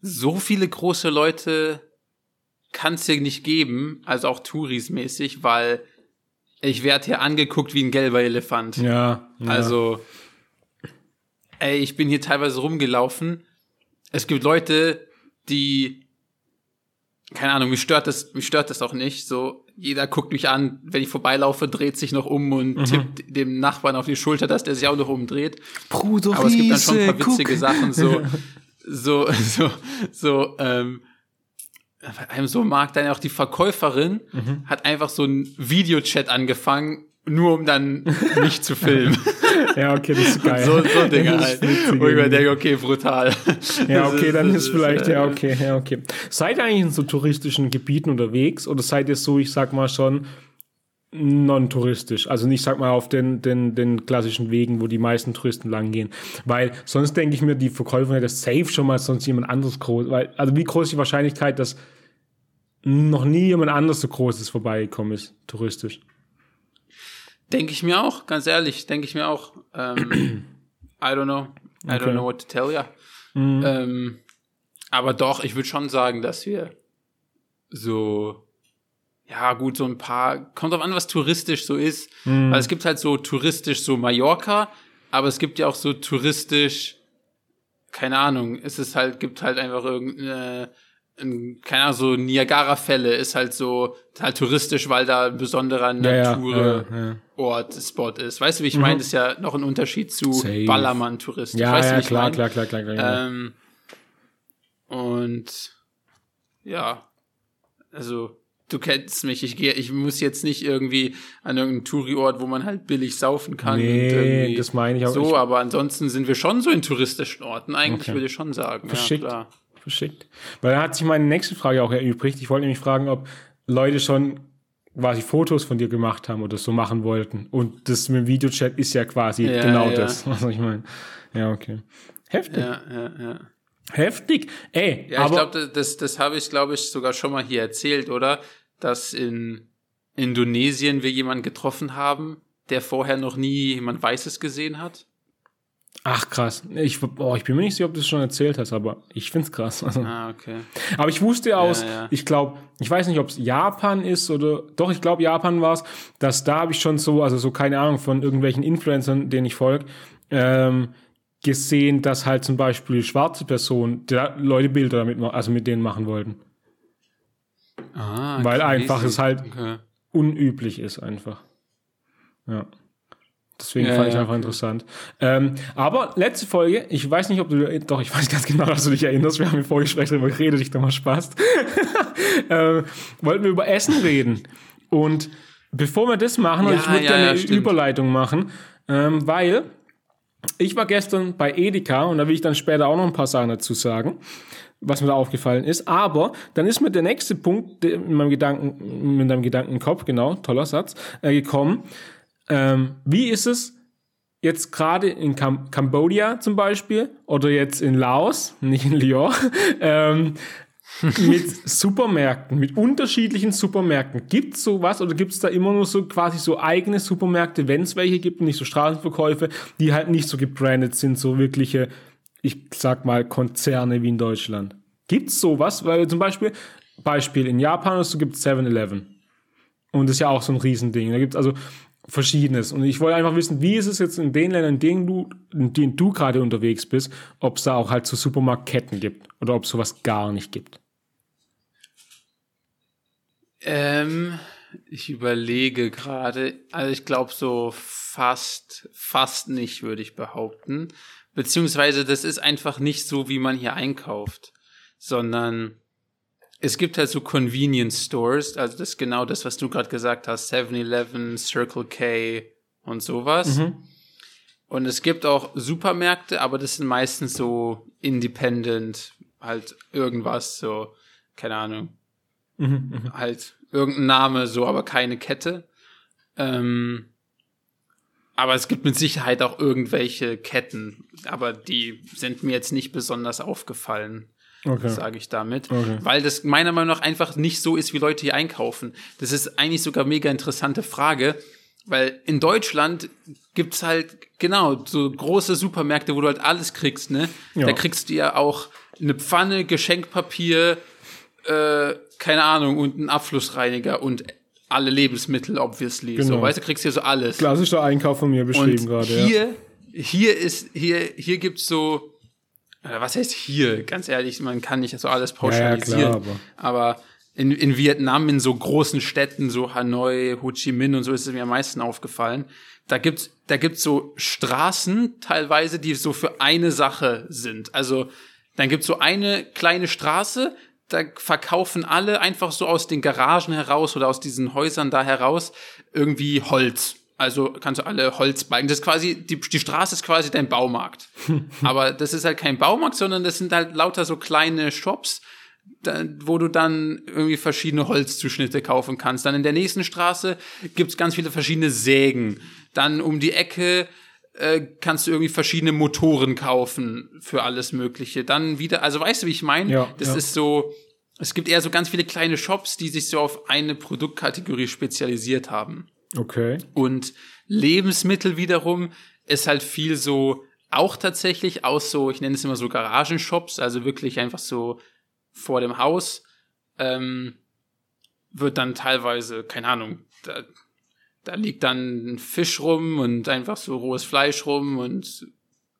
so viele große Leute kann es hier nicht geben, also auch Tourismäßig, weil ich werde hier angeguckt wie ein gelber Elefant. Ja. ja. Also, ey, ich bin hier teilweise rumgelaufen. Es gibt Leute, die, keine Ahnung, mich stört das, mich stört das auch nicht. So, jeder guckt mich an, wenn ich vorbeilaufe, dreht sich noch um und mhm. tippt dem Nachbarn auf die Schulter, dass der sich auch noch umdreht. Bruder Aber es gibt dann schon ein paar witzige guck. Sachen, so, so, so, so, ähm, bei einem so mag dann auch die Verkäuferin mhm. hat einfach so einen Videochat angefangen, nur um dann mich zu filmen. ja, okay, das ist geil. so, so Dinge halt. Wo ich mir denke, okay, brutal. Ja, okay, dann ist, ist vielleicht, ja, okay, ja, okay. Seid ihr eigentlich in so touristischen Gebieten unterwegs oder seid ihr so, ich sag mal schon, non-touristisch. Also nicht, sag mal, auf den, den, den klassischen Wegen, wo die meisten Touristen langgehen. Weil sonst denke ich mir, die Verkäuferin hätte safe schon mal sonst jemand anderes groß. Weil, also wie groß ist die Wahrscheinlichkeit, dass noch nie jemand anders so Großes vorbeigekommen ist, touristisch. Denke ich mir auch, ganz ehrlich, denke ich mir auch. Ähm, I don't know. I Okay. don't know what to tell you. Ähm, aber doch, ich würde schon sagen, dass wir so, ja gut, so ein paar, kommt drauf an, was touristisch so ist. Weil es gibt halt so touristisch so Mallorca, aber es gibt ja auch so touristisch, keine Ahnung, es ist halt, gibt halt einfach irgendeine, ein, keine Ahnung, so Niagara-Fälle ist halt so, halt touristisch, weil da ein besonderer Ja, Natur ja, ja. Ort, Spot ist. Weißt du, wie ich meine? Das ist ja noch ein Unterschied zu. Ballermann-Touristen. Ja, weißt du, ja, meine? klar, klar, klar, klar, klar. Ähm, und ja, also du kennst mich. Ich gehe, ich muss jetzt nicht irgendwie an irgendeinen Touri-Ort, wo man halt billig saufen kann. Nee, das meine ich auch. So, Ich- aber ansonsten sind wir schon so in touristischen Orten. Eigentlich Okay. würde ich schon sagen. Verschickt. Ja. Verschickt. Weil da hat sich meine nächste Frage auch erübrigt. Ich wollte nämlich fragen, ob Leute schon quasi Fotos von dir gemacht haben oder so machen wollten. Und das mit dem Videochat ist ja quasi Ja, genau ja. das, was ich meine. Ja, okay. Heftig. Ja, ja, ja. Heftig. Ey, Ja, ich glaube, das, das habe ich, glaube ich, sogar schon mal hier erzählt, oder? Dass in Indonesien wir jemanden getroffen haben, der vorher noch nie jemand Weißes gesehen hat. ach krass. Ich, oh, ich bin mir nicht sicher, ob du es schon erzählt hast, aber ich find's krass. Also, Ah, okay. Aber ich wusste aus, ja. ich glaube, ich weiß nicht, ob es Japan ist oder doch, ich glaube, Japan war es, dass da habe ich schon so, also so keine Ahnung von irgendwelchen Influencern, denen ich folge, ähm, gesehen, dass halt zum Beispiel schwarze Personen Leute Bilder damit, also mit denen machen wollten. Ah, Weil crazy. einfach es halt Okay. unüblich ist einfach. Ja. Deswegen Ja, fand ich einfach okay. interessant. Ähm, aber letzte Folge, ich weiß nicht, ob du, doch, ich weiß ganz genau, dass du dich erinnerst. Wir haben im Vorgespräch darüber geredet, ich da mal Spaß. ähm, wollten wir über Essen reden. Und bevor wir das machen, Ja, ich würde ja, gerne eine stimmt. Überleitung machen, ähm, weil ich war gestern bei Edeka und da will ich dann später auch noch ein paar Sachen dazu sagen, was mir da aufgefallen ist. Aber dann ist mir der nächste Punkt in meinem Gedanken, in meinem Gedankenkopf, genau, toller Satz, äh, gekommen. Ähm, wie ist es jetzt gerade in Kam Kambodscha zum Beispiel oder jetzt in Laos, nicht in Lyon, ähm, mit Supermärkten, mit unterschiedlichen Supermärkten. Gibt es sowas oder gibt es da immer nur so quasi so eigene Supermärkte, wenn es welche gibt nicht so Straßenverkäufe, die halt nicht so gebrandet sind, so wirkliche, ich sag mal, Konzerne wie in Deutschland? Gibt es sowas? Weil zum Beispiel, Beispiel in Japan oder so gibt es 7-Eleven. Und das ist ja auch so ein Riesending. Da gibt es also Verschiedenes. Und ich wollte einfach wissen, wie ist es jetzt in den Ländern, in denen du, in denen du gerade unterwegs bist, ob es da auch halt so Supermarktketten gibt oder ob es sowas gar nicht gibt. Ähm, ich überlege gerade, also ich glaube so fast, fast nicht, würde ich behaupten. Beziehungsweise das ist einfach nicht so, wie man hier einkauft, sondern es gibt halt so Convenience Stores, also das ist genau das, was du gerade gesagt hast, 7-Eleven, Circle K und sowas. Und es gibt auch Supermärkte, aber das sind meistens so independent, halt irgendwas, so, keine Ahnung, halt irgendein Name, so, aber keine Kette. Ähm, aber es gibt mit Sicherheit auch irgendwelche Ketten, aber die sind mir jetzt nicht besonders aufgefallen, Okay. sage ich damit. Okay. Weil das meiner Meinung nach einfach nicht so ist, wie Leute hier einkaufen. Das ist eigentlich sogar mega interessante Frage, weil in Deutschland gibt's halt, genau, so große Supermärkte, wo du halt alles kriegst, ne? Ja. Da kriegst du ja auch eine Pfanne, Geschenkpapier, äh, keine Ahnung, und einen Abflussreiniger und alle Lebensmittel, obviously. Genau. So, weißt du, kriegst hier so alles. Klassischer Einkauf von mir beschrieben gerade. Ja. hier, hier ist, hier, hier gibt's so, was heißt hier? Ganz ehrlich, man kann nicht so alles pauschalisieren. Ja, ja, klar, aber in, in Vietnam, in so großen Städten, so Hanoi, Ho Chi Minh und so ist es mir am meisten aufgefallen. Da gibt's, da gibt's so Straßen teilweise, die so für eine Sache sind. Also, dann gibt's so eine kleine Straße, da verkaufen alle einfach so aus den Garagen heraus oder aus diesen Häusern da heraus irgendwie Holz. Also kannst du alle Holzbalken. Das ist quasi, die, die Straße ist quasi dein Baumarkt. Aber das ist halt kein Baumarkt, sondern das sind halt lauter so kleine Shops, da, wo du dann irgendwie verschiedene Holzzuschnitte kaufen kannst. Dann in der nächsten Straße gibt's ganz viele verschiedene Sägen. Dann um die Ecke äh, kannst du irgendwie verschiedene Motoren kaufen für alles Mögliche. Dann wieder, also weißt du, wie ich meine? Ja, das ja. ist so, Es gibt eher so ganz viele kleine Shops, die sich so auf eine Produktkategorie spezialisiert haben. Okay. Und Lebensmittel wiederum ist halt viel so, auch tatsächlich aus so, ich nenne es immer so Garagenshops, also wirklich einfach so vor dem Haus, ähm, wird dann teilweise, keine Ahnung, da, da liegt dann Fisch rum und einfach so rohes Fleisch rum und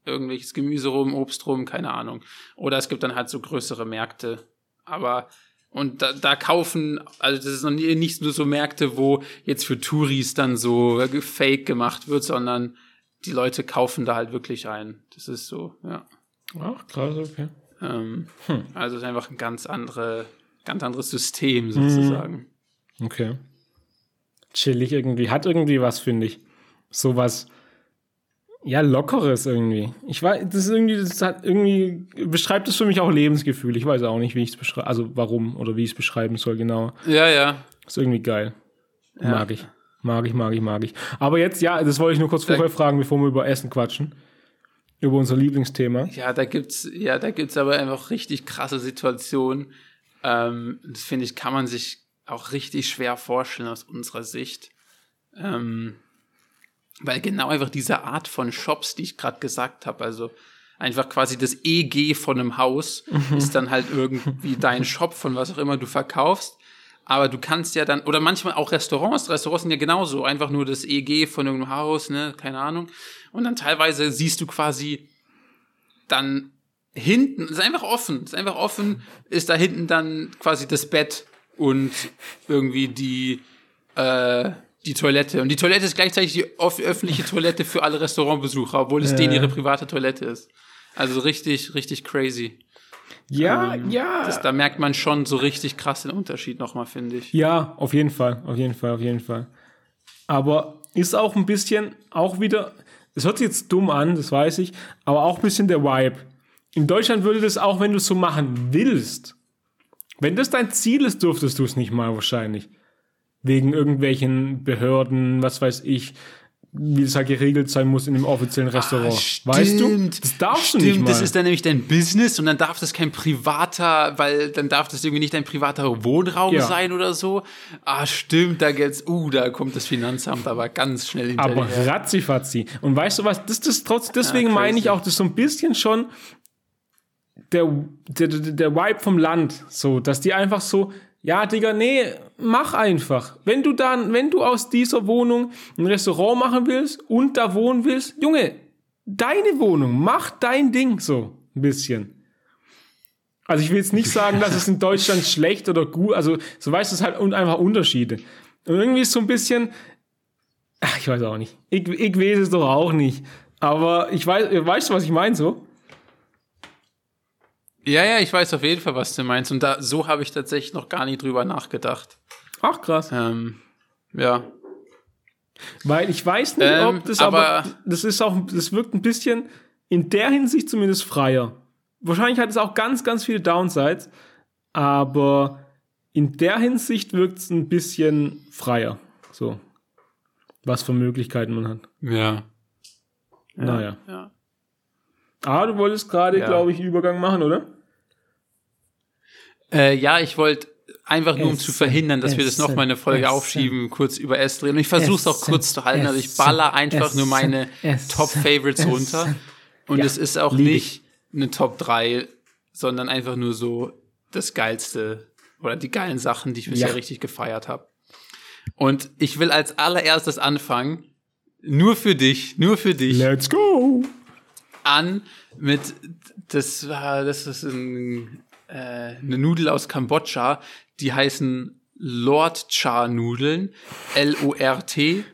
irgendwelches Gemüse rum, Obst rum, keine Ahnung. Oder es gibt dann halt so größere Märkte. Aber und da, da kaufen, also das ist noch nicht nur so Märkte, wo jetzt für Touris dann so fake gemacht wird, sondern die Leute kaufen da halt wirklich ein. Das ist so, ja. Ach, krass, okay. Ähm, hm. Also es ist einfach ein ganz andere, ganz anderes System sozusagen. Okay. Chillig irgendwie. Hat irgendwie was, finde ich. Sowas, ja, lockeres irgendwie. Ich weiß, das ist irgendwie, das hat irgendwie, beschreibt es für mich auch Lebensgefühl. Ich weiß auch nicht, wie ich es beschreibe, also warum oder wie ich es beschreiben soll, genau. Ja, ja. Ist irgendwie geil. Ja. Mag ich. Mag ich, mag ich, mag ich. Aber jetzt, ja, das wollte ich nur kurz vorher fragen, bevor wir über Essen quatschen. Über unser Lieblingsthema. Ja, da gibt's, ja, da gibt's aber einfach richtig krasse Situationen. Ähm, das finde ich, kann man sich auch richtig schwer vorstellen aus unserer Sicht. Ähm, weil genau einfach diese Art von Shops, die ich gerade gesagt habe, also einfach quasi das EG von einem Haus mhm. ist dann halt irgendwie dein Shop von was auch immer du verkaufst. Aber du kannst ja dann, oder manchmal auch Restaurants, Restaurants sind ja genauso, einfach nur das EG von irgendeinem Haus, ne, keine Ahnung. Und dann teilweise siehst du quasi dann hinten, ist einfach offen, ist einfach offen, ist da hinten dann quasi das Bett und irgendwie die, äh, die Toilette. Und die Toilette ist gleichzeitig die öffentliche Toilette für alle Restaurantbesucher, obwohl es äh. denen ihre private Toilette ist. Also richtig, richtig crazy. Ja, ähm, ja. Das, da merkt man schon so richtig krass den Unterschied nochmal, finde ich. Ja, auf jeden Fall, auf jeden Fall, auf jeden Fall. Aber ist auch ein bisschen, auch wieder, es hört sich jetzt dumm an, das weiß ich, aber auch ein bisschen der Vibe. In Deutschland würde das auch, wenn du es so machen willst, wenn das dein Ziel ist, dürftest du es nicht mal wahrscheinlich wegen irgendwelchen Behörden, was weiß ich, wie es halt geregelt sein muss in einem offiziellen ah, Restaurant. Ah, weißt du? Das darfst stimmt, du nicht mal. Das ist dann nämlich dein Business und dann darf das kein privater, weil dann darf das irgendwie nicht dein privater Wohnraum ja. sein oder so. Ah, stimmt, da geht's, uh, da kommt das Finanzamt aber ganz schnell hinterher. Aber ratzifatzi. Und weißt du was, das ist trotz, deswegen ja, meine ich auch, das ist so ein bisschen schon der, der, der Vibe vom Land, so, dass die einfach so, ja, Digga, nee, mach einfach. Wenn du dann, wenn du aus dieser Wohnung ein Restaurant machen willst und da wohnen willst, Junge, deine Wohnung, mach dein Ding so ein bisschen. Also ich will jetzt nicht sagen, dass es in Deutschland schlecht oder gut, also so weißt du es halt und einfach Unterschiede. Und irgendwie ist so ein bisschen, ach, ich weiß auch nicht. Ich, ich weiß es doch auch nicht. Aber ich weiß, weißt du, was ich meine so? Ja, ja, ich weiß auf jeden Fall, was du meinst. Und da, so habe ich tatsächlich noch gar nicht drüber nachgedacht. Ach, krass. Ähm, ja. Weil ich weiß nicht, ähm, ob das aber, aber, das ist auch, das wirkt ein bisschen in der Hinsicht zumindest freier. Wahrscheinlich hat es auch ganz, ganz viele Downsides, aber in der Hinsicht wirkt es ein bisschen freier. So. Was für Möglichkeiten man hat. Ja. Naja. Ja. Ah, du wolltest gerade, ja. glaube ich, Übergang machen, oder? Äh, ja, ich wollte einfach nur, um zu verhindern, dass Essen, wir das noch mal eine Folge Essen, aufschieben, kurz über S drehen. Und ich versuche es auch kurz zu halten. Also ich baller einfach nur meine Top-Favorites runter. Und ja, es ist auch nicht eine Top 3, sondern einfach nur so das Geilste oder die geilen Sachen, die ich bisher ja. richtig gefeiert habe. Und ich will als allererstes anfangen, nur für dich, nur für dich. Let's go! An mit, das war, das ist ein äh, eine Nudel aus Kambodscha, die heißen Lord Cha Nudeln, L-O-R-T,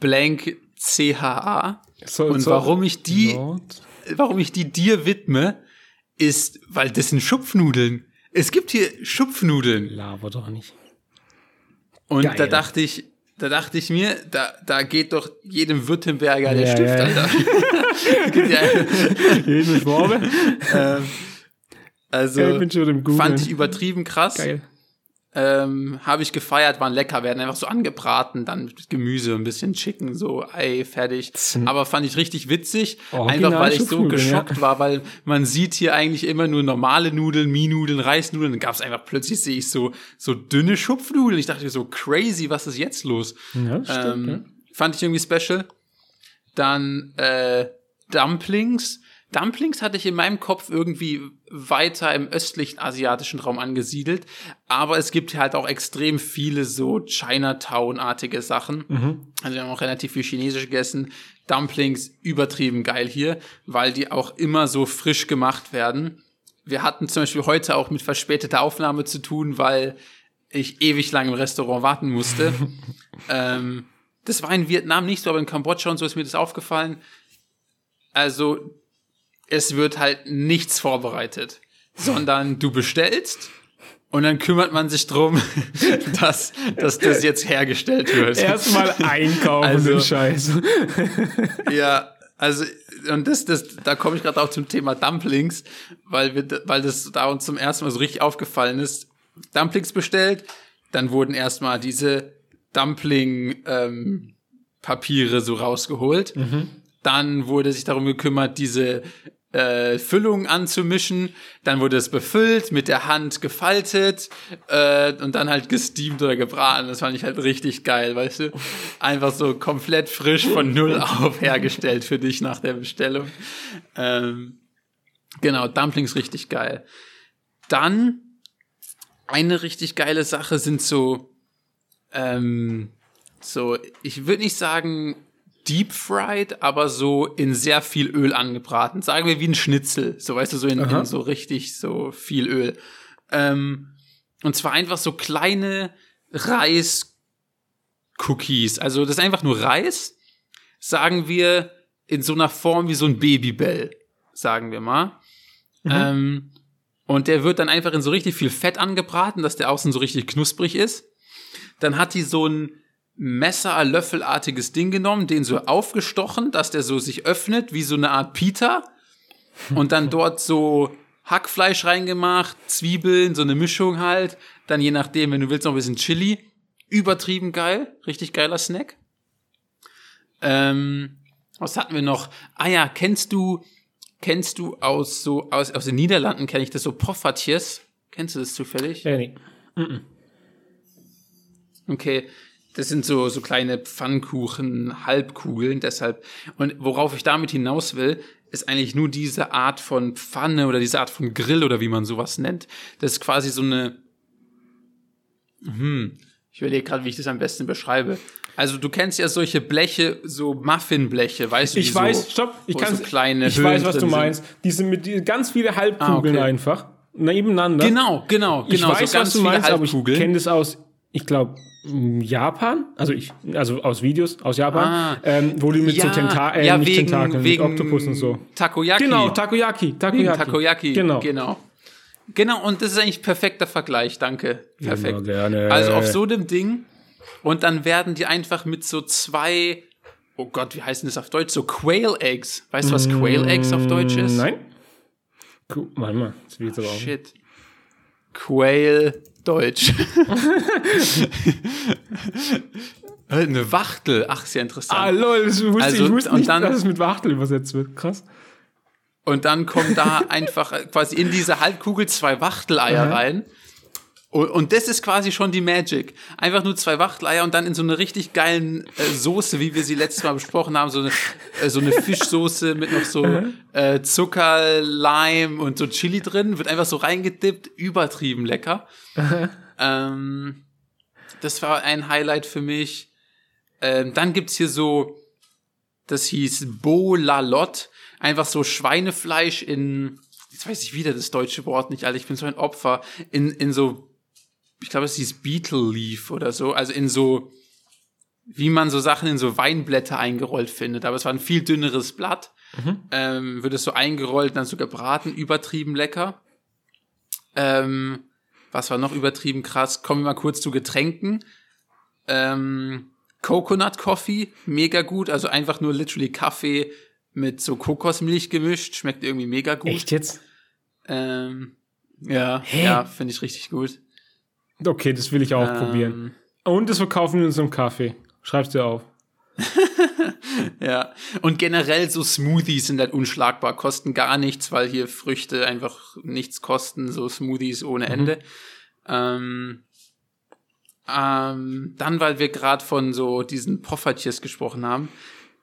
blank C-H-A. So, und so warum ich die, Lord. warum ich die dir widme, ist, weil das sind Schupfnudeln. Es gibt hier Schupfnudeln. Laber doch nicht. Und Geil. da dachte ich, da dachte ich mir, da, da geht doch jedem Württemberger der ja, Stift, ja. Alter. Jedem Schwabe. ähm, also fand ich übertrieben krass. Geil. ähm, habe ich gefeiert, waren lecker, werden einfach so angebraten, dann mit Gemüse, ein bisschen Chicken, so Ei, fertig. Aber fand ich richtig witzig, einfach weil ich so geschockt ja. war, weil man sieht hier eigentlich immer nur normale Nudeln, Mie-Nudeln, Reisnudeln, dann gab es einfach plötzlich sehe ich so so dünne Schupfnudeln. Ich dachte so crazy, was ist jetzt los? Ja, stimmt, ähm, ja. Fand ich irgendwie special. Dann äh, Dumplings Dumplings hatte ich in meinem Kopf irgendwie weiter im östlichen asiatischen Raum angesiedelt, aber es gibt halt auch extrem viele so Chinatown-artige Sachen. Mhm. Also wir haben auch relativ viel Chinesisch gegessen. Dumplings übertrieben geil hier, weil die auch immer so frisch gemacht werden. Wir hatten zum Beispiel heute auch mit verspäteter Aufnahme zu tun, weil ich ewig lang im Restaurant warten musste. ähm, das war in Vietnam nicht so, aber in Kambodscha und so ist mir das aufgefallen. Also es wird halt nichts vorbereitet, sondern du bestellst und dann kümmert man sich drum, dass, dass das jetzt hergestellt wird. Erstmal einkaufen, also, Scheiß. Ja, also und das, das, da komme ich gerade auch zum Thema Dumplings, weil wir, weil das da uns zum ersten Mal so richtig aufgefallen ist. Dumplings bestellt, dann wurden erstmal diese Dumpling ähm, Papiere so rausgeholt. Mhm. Dann wurde sich darum gekümmert, diese äh, Füllung anzumischen. Dann wurde es befüllt, mit der Hand gefaltet äh, und dann halt gesteamt oder gebraten. Das fand ich halt richtig geil, weißt du? Einfach so komplett frisch von null auf hergestellt für dich nach der Bestellung. Ähm, genau, Dumplings richtig geil. Dann eine richtig geile Sache sind so, ähm, so, ich würde nicht sagen deep fried, aber so in sehr viel Öl angebraten. Sagen wir wie ein Schnitzel. So weißt du, so in, in so richtig so viel Öl. Ähm, und zwar einfach so kleine Reis-Cookies. Also das ist einfach nur Reis, sagen wir, in so einer Form wie so ein Babybell, sagen wir mal. Mhm. Ähm, und der wird dann einfach in so richtig viel Fett angebraten, dass der außen so richtig knusprig ist. Dann hat die so ein Messer, Löffelartiges Ding genommen, den so aufgestochen, dass der so sich öffnet, wie so eine Art Pita. Und dann dort so Hackfleisch reingemacht, Zwiebeln, so eine Mischung halt. Dann je nachdem, wenn du willst, noch ein bisschen Chili. Übertrieben geil. Richtig geiler Snack. Ähm, was hatten wir noch? Ah ja, kennst du, kennst du aus so, aus, aus den Niederlanden kenne ich das so Poffertjes? Kennst du das zufällig? Ja, nee. Mm -mm. Okay, das sind so, so kleine Pfannkuchen, Halbkugeln, deshalb. Und worauf ich damit hinaus will, ist eigentlich nur diese Art von Pfanne oder diese Art von Grill oder wie man sowas nennt. Das ist quasi so eine, hm, ich überlege gerade, wie ich das am besten beschreibe. Also du kennst ja solche Bleche, so Muffinbleche, weißt du? Ich weiß, so, stopp, ich kann so kleine Ich weiß, was du meinst. Die sind mit die, ganz viele Halbkugeln ah, okay. einfach nebeneinander. Genau, genau, genau. Ich weiß, so was du meinst, aber ich kenne das aus, ich glaube, Japan, also ich, also aus Videos aus Japan, ah, ähm, wo die mit ja, so Tenta äh, ja, wegen, Tentakeln, wegen mit Oktopus und so. Takoyaki. Genau, Takoyaki, Takoyaki. Takoyaki, genau. genau. Genau, und das ist eigentlich perfekter Vergleich, danke. Perfekt. Ja, gerne. Also auf so einem Ding und dann werden die einfach mit so zwei, oh Gott, wie heißen das auf Deutsch? So Quail Eggs. Weißt du, was Quail Eggs auf Deutsch ist? Nein. Warte mal, das wird aber auch. Shit. Quail Deutsch. Eine Wachtel. Ach, sehr interessant. Ah, lol, das wusste, also, ich wusste nicht, dann, dass es mit Wachtel übersetzt wird. Krass. Und dann kommen da einfach quasi in diese Halbkugel zwei Wachteleier ja. rein. Und das ist quasi schon die Magic. Einfach nur zwei Wachteleier und dann in so eine richtig geilen äh, Soße, wie wir sie letztes Mal besprochen haben, so eine, äh, so eine Fischsoße mit noch so äh, Zucker, Lime und so Chili drin, wird einfach so reingedippt, übertrieben lecker. ähm, das war ein Highlight für mich. Ähm, dann gibt's hier so, das hieß Bo La Lot, einfach so Schweinefleisch in, jetzt weiß ich wieder das deutsche Wort nicht, Alter, ich bin so ein Opfer, in, in so ich glaube, es hieß Beetle Leaf oder so, also in so, wie man so Sachen in so Weinblätter eingerollt findet. Aber es war ein viel dünneres Blatt. Mhm. Ähm, wird es so eingerollt, dann so gebraten, übertrieben lecker. Ähm, was war noch übertrieben krass? Kommen wir mal kurz zu Getränken. Ähm, Coconut Coffee, mega gut. Also einfach nur literally Kaffee mit so Kokosmilch gemischt. Schmeckt irgendwie mega gut. Echt jetzt? Ähm, ja, Hä? ja, finde ich richtig gut. Okay, das will ich auch probieren. Und das verkaufen wir in unserem Kaffee. Schreib's dir auf. Ja. Und generell so Smoothies sind halt unschlagbar, kosten gar nichts, weil hier Früchte einfach nichts kosten, so Smoothies ohne Ende. Ähm, ähm, dann, weil wir gerade von so diesen Poffertjes gesprochen haben.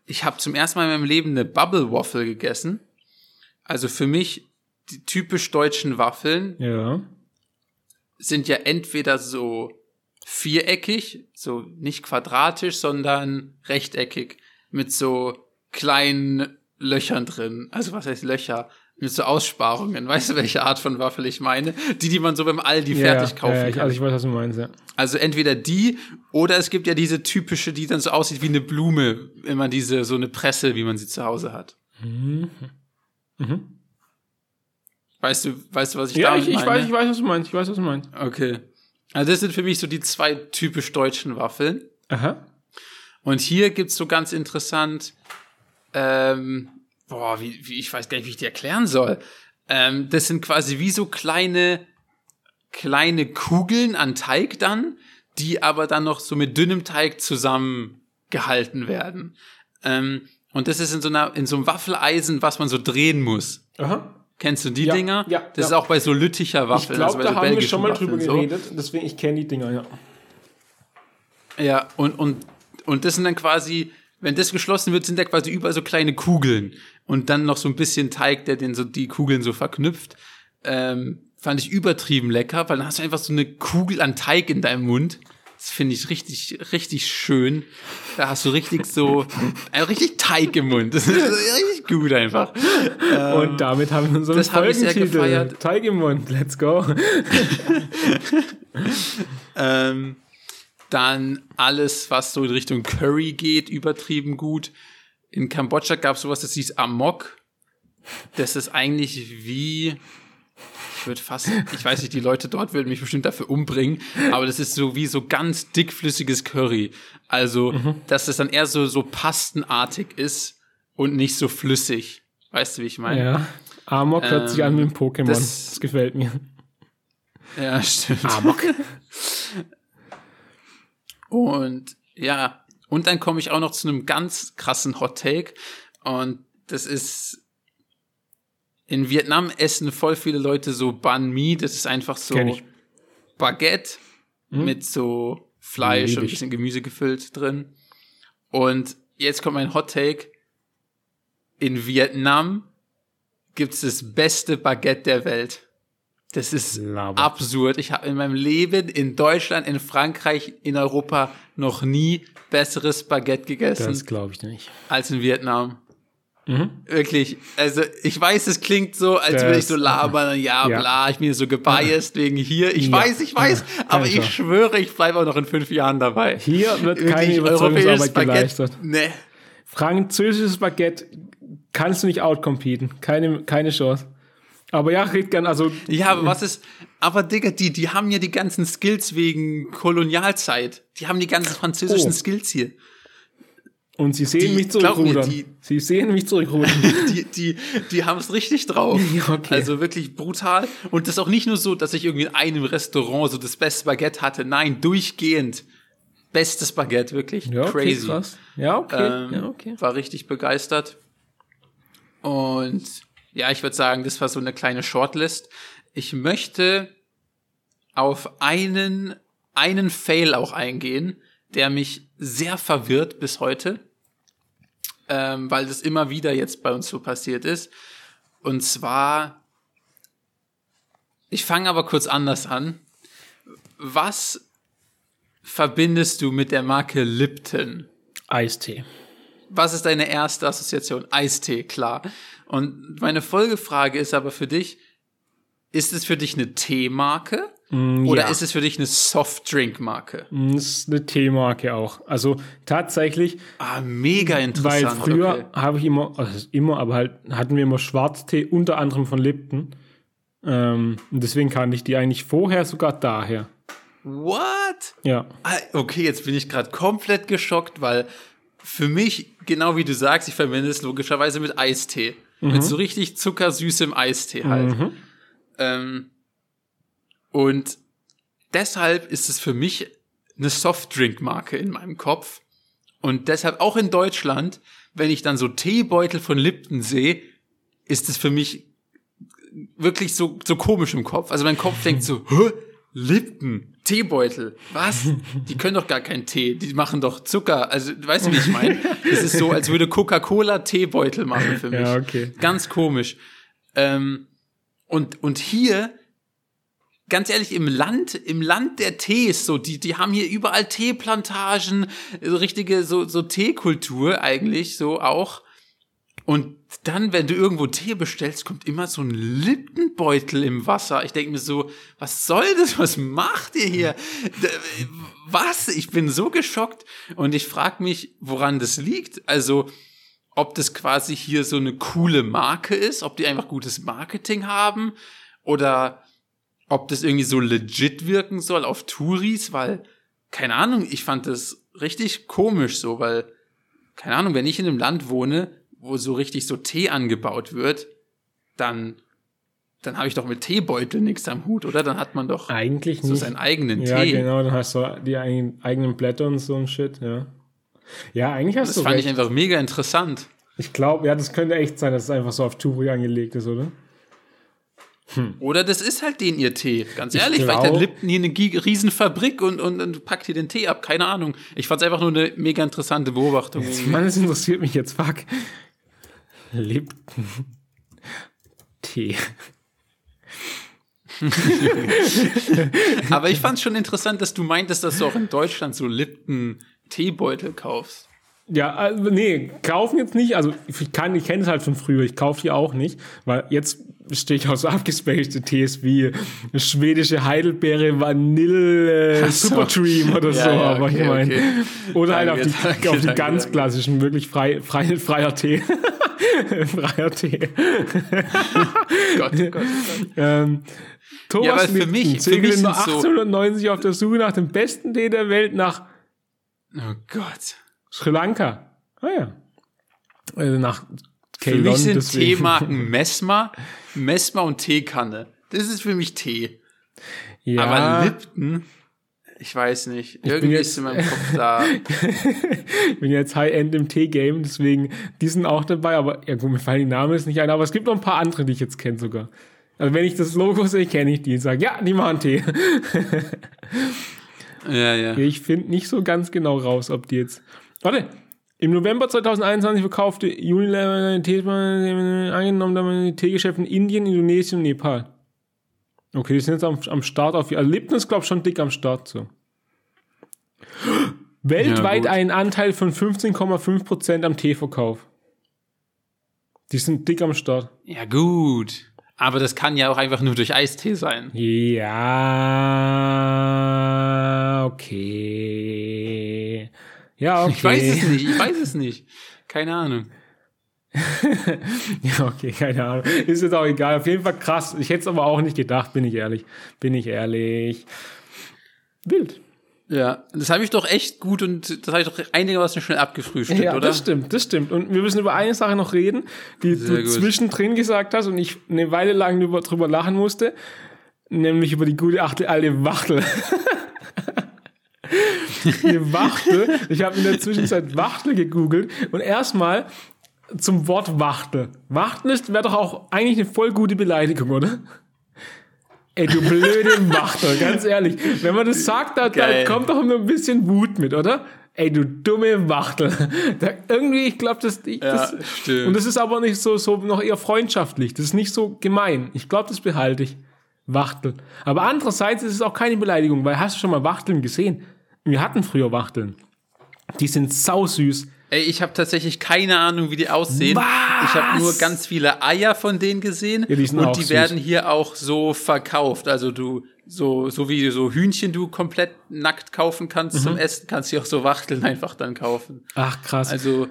Ich habe zum ersten Mal in meinem Leben eine Bubble Waffle gegessen. Also für mich die typisch deutschen Waffeln Ja. Sind ja entweder so viereckig, so nicht quadratisch, sondern rechteckig mit so kleinen Löchern drin. Also was heißt Löcher? Mit so Aussparungen. Weißt du, welche Art von Waffel ich meine? Die, die man so beim Aldi fertig kaufen ja, ich, kann. Also ich weiß, was du meinst, ja. Also entweder die oder es gibt ja diese typische, die dann so aussieht wie eine Blume, wenn man diese so eine Presse, wie man sie zu Hause hat. Mhm. Weißt du, weißt du, was ich Ja, damit ich, ich meine? weiß, ich weiß, was du meinst. Ich weiß, was du meinst. Okay. Also das sind für mich so die zwei typisch deutschen Waffeln. Aha. Und hier gibt's so ganz interessant, ähm, boah, wie, wie, ich weiß gar nicht, wie ich die erklären soll. Ähm, das sind quasi wie so kleine, kleine Kugeln an Teig dann, die aber dann noch so mit dünnem Teig zusammengehalten werden. Ähm, und das ist in so einer, in so einem Waffeleisen, was man so drehen muss. Aha. Kennst du die Ja, Dinger? ja, das ja. ist auch bei so Lütticher Ich Waffeln. glaube, also bei da so haben wir schon mal Waffeln drüber so. geredet. Deswegen, ich kenne die Dinger, ja. Ja, und, und, und das sind dann quasi, wenn das geschlossen wird, sind da quasi überall so kleine Kugeln. Und dann noch so ein bisschen Teig, der den so die Kugeln so verknüpft. Ähm, fand ich übertrieben lecker, weil dann hast du einfach so eine Kugel an Teig in deinem Mund. Das finde ich richtig, richtig schön. Da hast du richtig so, äh, richtig Teig im Mund. Das ist richtig gut einfach. Und damit haben wir unseren das Folgentitel. gefeiert. Teig im Mund, let's go. Ähm, dann alles, was so in Richtung Curry geht, übertrieben gut. In Kambodscha gab es sowas, das hieß Amok. Das ist eigentlich wie, ich würde fast, ich weiß nicht, die Leute dort würden mich bestimmt dafür umbringen, aber das ist so wie so ganz dickflüssiges Curry. Also, dass es dann eher so, so pastenartig ist und nicht so flüssig. Weißt du, wie ich meine? Ja. Amok hört sich an wie ein Pokémon. Das, Ähm, das- gefällt mir. Ja, stimmt. Amok. Und ja, und dann komme ich auch noch zu einem ganz krassen Hot Take. Und das ist, in Vietnam essen voll viele Leute so Banh Mi. Das ist einfach so. Baguette mit so Fleisch und ein bisschen Gemüse gefüllt drin. Und jetzt kommt mein Hot Take. In Vietnam gibt's das beste Baguette der Welt. Das ist Laber. absurd. Ich habe in meinem Leben in Deutschland, in Frankreich, in Europa noch nie besseres Baguette gegessen Das glaube ich nicht. als in Vietnam. Wirklich. Also ich weiß, es klingt so, als Das- würde ich so labern, ja, Ja. bla, ich bin so gebiased wegen hier. Ich Ja. weiß, ich weiß, aber Also. ich schwöre, ich bleibe auch noch in fünf Jahren dabei. Hier wird keine Wirklich, Überzeugungsarbeit europäisches Baguette, geleistet. Nee. Französisches Baguette kannst du nicht outcompeten. Keine, keine Chance. Aber ja, red gern, also Ja, aber was ist, aber Digga, die, die haben ja die ganzen Skills wegen Kolonialzeit. Die haben die ganzen französischen Oh. Skills hier. Und sie sehen Die- mich glaub mir, zurückrudern. die- sie sehen mich zurückrudern. Die, die, die haben es richtig drauf. Okay. Also wirklich brutal. Und das ist auch nicht nur so, dass ich irgendwie in einem Restaurant so das beste Baguette hatte. Nein, durchgehend. Bestes Baguette, wirklich. ja, okay, Crazy. krass. Ja, okay. Ähm, ja, okay. War richtig begeistert. Und ja, ich würde sagen, das war so eine kleine Shortlist. Ich möchte auf einen, einen Fail auch eingehen, der mich sehr verwirrt bis heute, ähm, weil das immer wieder jetzt bei uns so passiert ist. Und zwar, ich fange aber kurz anders an. Was verbindest du mit der Marke Lipton? Eistee. Was ist deine erste Assoziation? Eistee, klar. Und meine Folgefrage ist aber für dich, ist es für dich eine Teemarke oder ja. ist es für dich eine Softdrink-Marke? Das ist eine Teemarke auch. Also tatsächlich, Ah, mega weil interessant. früher okay. habe ich immer, also immer, aber halt hatten wir immer Schwarztee, unter anderem von Lipton. Ähm, und deswegen kannte ich die eigentlich vorher sogar daher. What? Ja. Ah, Okay, jetzt bin ich gerade komplett geschockt, weil für mich, genau wie du sagst, ich verbinde es logischerweise mit Eistee. Mit so richtig zuckersüßem Eistee halt. Ähm, und deshalb ist es für mich eine Softdrink-Marke in meinem Kopf. Und deshalb auch in Deutschland, wenn ich dann so Teebeutel von Lipton sehe, ist es für mich wirklich so, so komisch im Kopf. Also mein Kopf denkt so, Hä? Lipton, Teebeutel, was? Die können doch gar keinen Tee, die machen doch Zucker. Also, weißt du, wie ich meine? Es ist so, als würde Coca-Cola Teebeutel machen für mich. Ja, okay. Ganz komisch. Ähm, und, und hier, ganz ehrlich, im Land, im Land der Tees, so, die, die haben hier überall Teeplantagen, so richtige, so, so Teekultur eigentlich, so auch. Und dann, wenn du irgendwo Tee bestellst, kommt immer so ein Lippenbeutel im Wasser. Ich denke mir so, was soll das? Was macht ihr hier? Was? Ich bin so geschockt und ich frage mich, woran das liegt. Also, ob das quasi hier so eine coole Marke ist, ob die einfach gutes Marketing haben oder ob das irgendwie so legit wirken soll auf Touris, weil, keine Ahnung, ich fand das richtig komisch so, weil, keine Ahnung, wenn ich in einem Land wohne, wo so richtig so Tee angebaut wird, dann, dann habe ich doch mit Teebeutel nichts am Hut, oder? Dann hat man doch Eigentlich so nicht. seinen eigenen ja, Tee. genau, dann hast du die eigenen, Blätter und so ein Shit, ja. Ja, eigentlich hast Das du fand recht. ich einfach mega interessant. Ich glaube, ja, das könnte echt sein, dass es einfach so auf Touri angelegt ist, oder? Oder das ist halt den ihr Tee. Ganz Ich ehrlich, vielleicht hat Lipton hier eine Gi- Riesenfabrik und, und, und packt hier den Tee ab. Keine Ahnung. Ich fand's einfach nur eine mega interessante Beobachtung. irgendwie. Mann, das interessiert mich jetzt, fuck. Lipton. Tee. Aber ich fand's schon interessant, dass du meintest, dass du auch in Deutschland so Lipton Teebeutel kaufst. Ja, also, nee, kaufen jetzt nicht. Also ich kann, ich kenne es halt von früher. Ich kaufe die auch nicht, weil jetzt stehe ich auf so abgespacete Tees wie schwedische Heidelbeere Vanille so. Supertream oder Ja, so. ja, aber ich okay, meine, okay. oder halt auf die, danke, auf die danke, ganz danke. klassischen, wirklich frei, frei, freier Tee. freier Tee. Gott, Gott, Gott. Ähm, Thomas Ja, weil für mich- für mich in sind's so- 1890 auf der Suche nach dem besten Tee der Welt nach Oh Gott. Sri Lanka. Ah ja. Also nach Für Ceylon, mich sind deswegen. Teemarken Messmer, Messmer und Teekanne. Das ist für mich Tee. Ja, Aber Lipton, ich weiß nicht. Irgendwie jetzt- ist in meinem Kopf da. ich bin jetzt High-End im Tee-Game, deswegen, die sind auch dabei, aber ja gut, mir fallen die Namen jetzt nicht ein, aber es gibt noch ein paar andere, die ich jetzt kenne sogar. Also wenn ich das Logo sehe, kenne ich die und sage, ja, die machen Tee. Ja, ja. Ich finde nicht so ganz genau raus, ob die jetzt. Warte, im November 2021 verkaufte Unilever eine Tee angenommen, da die Teegeschäfte in Indien, Indonesien und Nepal. Okay, die sind jetzt am, am Start auf. Also Lipton ist, glaube ich, schon dick am Start so. Weltweit gut. einen Anteil von 15,5% am Teeverkauf. Die sind dick am Start. Ja, gut. Aber das kann ja auch einfach nur durch Eistee sein. Ja, okay. Ja, okay. Ich weiß es nicht, ich weiß es nicht. Keine Ahnung. Ja, okay, keine Ahnung. Ist jetzt auch egal. Auf jeden Fall krass. Ich hätte es aber auch nicht gedacht, bin ich ehrlich. Bin ich ehrlich. Wild. Ja, das habe ich doch echt gut und das habe ich doch einigermaßen schnell abgefrühstückt, Ja, oder? das stimmt, das stimmt. Und wir müssen über eine Sache noch reden, die Sehr du gut. zwischendrin gesagt hast und ich eine Weile lang drüber, drüber lachen musste, nämlich über die gute achte alte Wachtel. Wachtel. Ich habe in der Zwischenzeit Wachtel gegoogelt und erstmal zum Wort Wachtel. Wachtel ist wäre doch auch eigentlich eine voll gute Beleidigung, oder? Ey, du blöde Wachtel, ganz ehrlich. Wenn man das sagt, da, da kommt doch nur ein bisschen Wut mit, oder? Ey, du dumme Wachtel. Da, irgendwie, ich glaube, das, ich, Ja, das. stimmt. Und das ist aber nicht so, so noch eher freundschaftlich. Das ist nicht so gemein. Ich glaube, das behalte ich. Wachtel. Aber andererseits ist es auch keine Beleidigung, weil hast du schon mal Wachteln gesehen? Wir hatten früher Wachteln. Die sind sausüß. Ey, ich habe tatsächlich keine Ahnung, wie die aussehen. Was? Ich habe nur ganz viele Eier von denen gesehen Ja, die sind und die süß. werden hier auch so verkauft. Also du so so wie so Hühnchen du komplett nackt kaufen kannst Mhm. zum Essen, kannst du auch so Wachteln einfach dann kaufen. Ach, krass. Also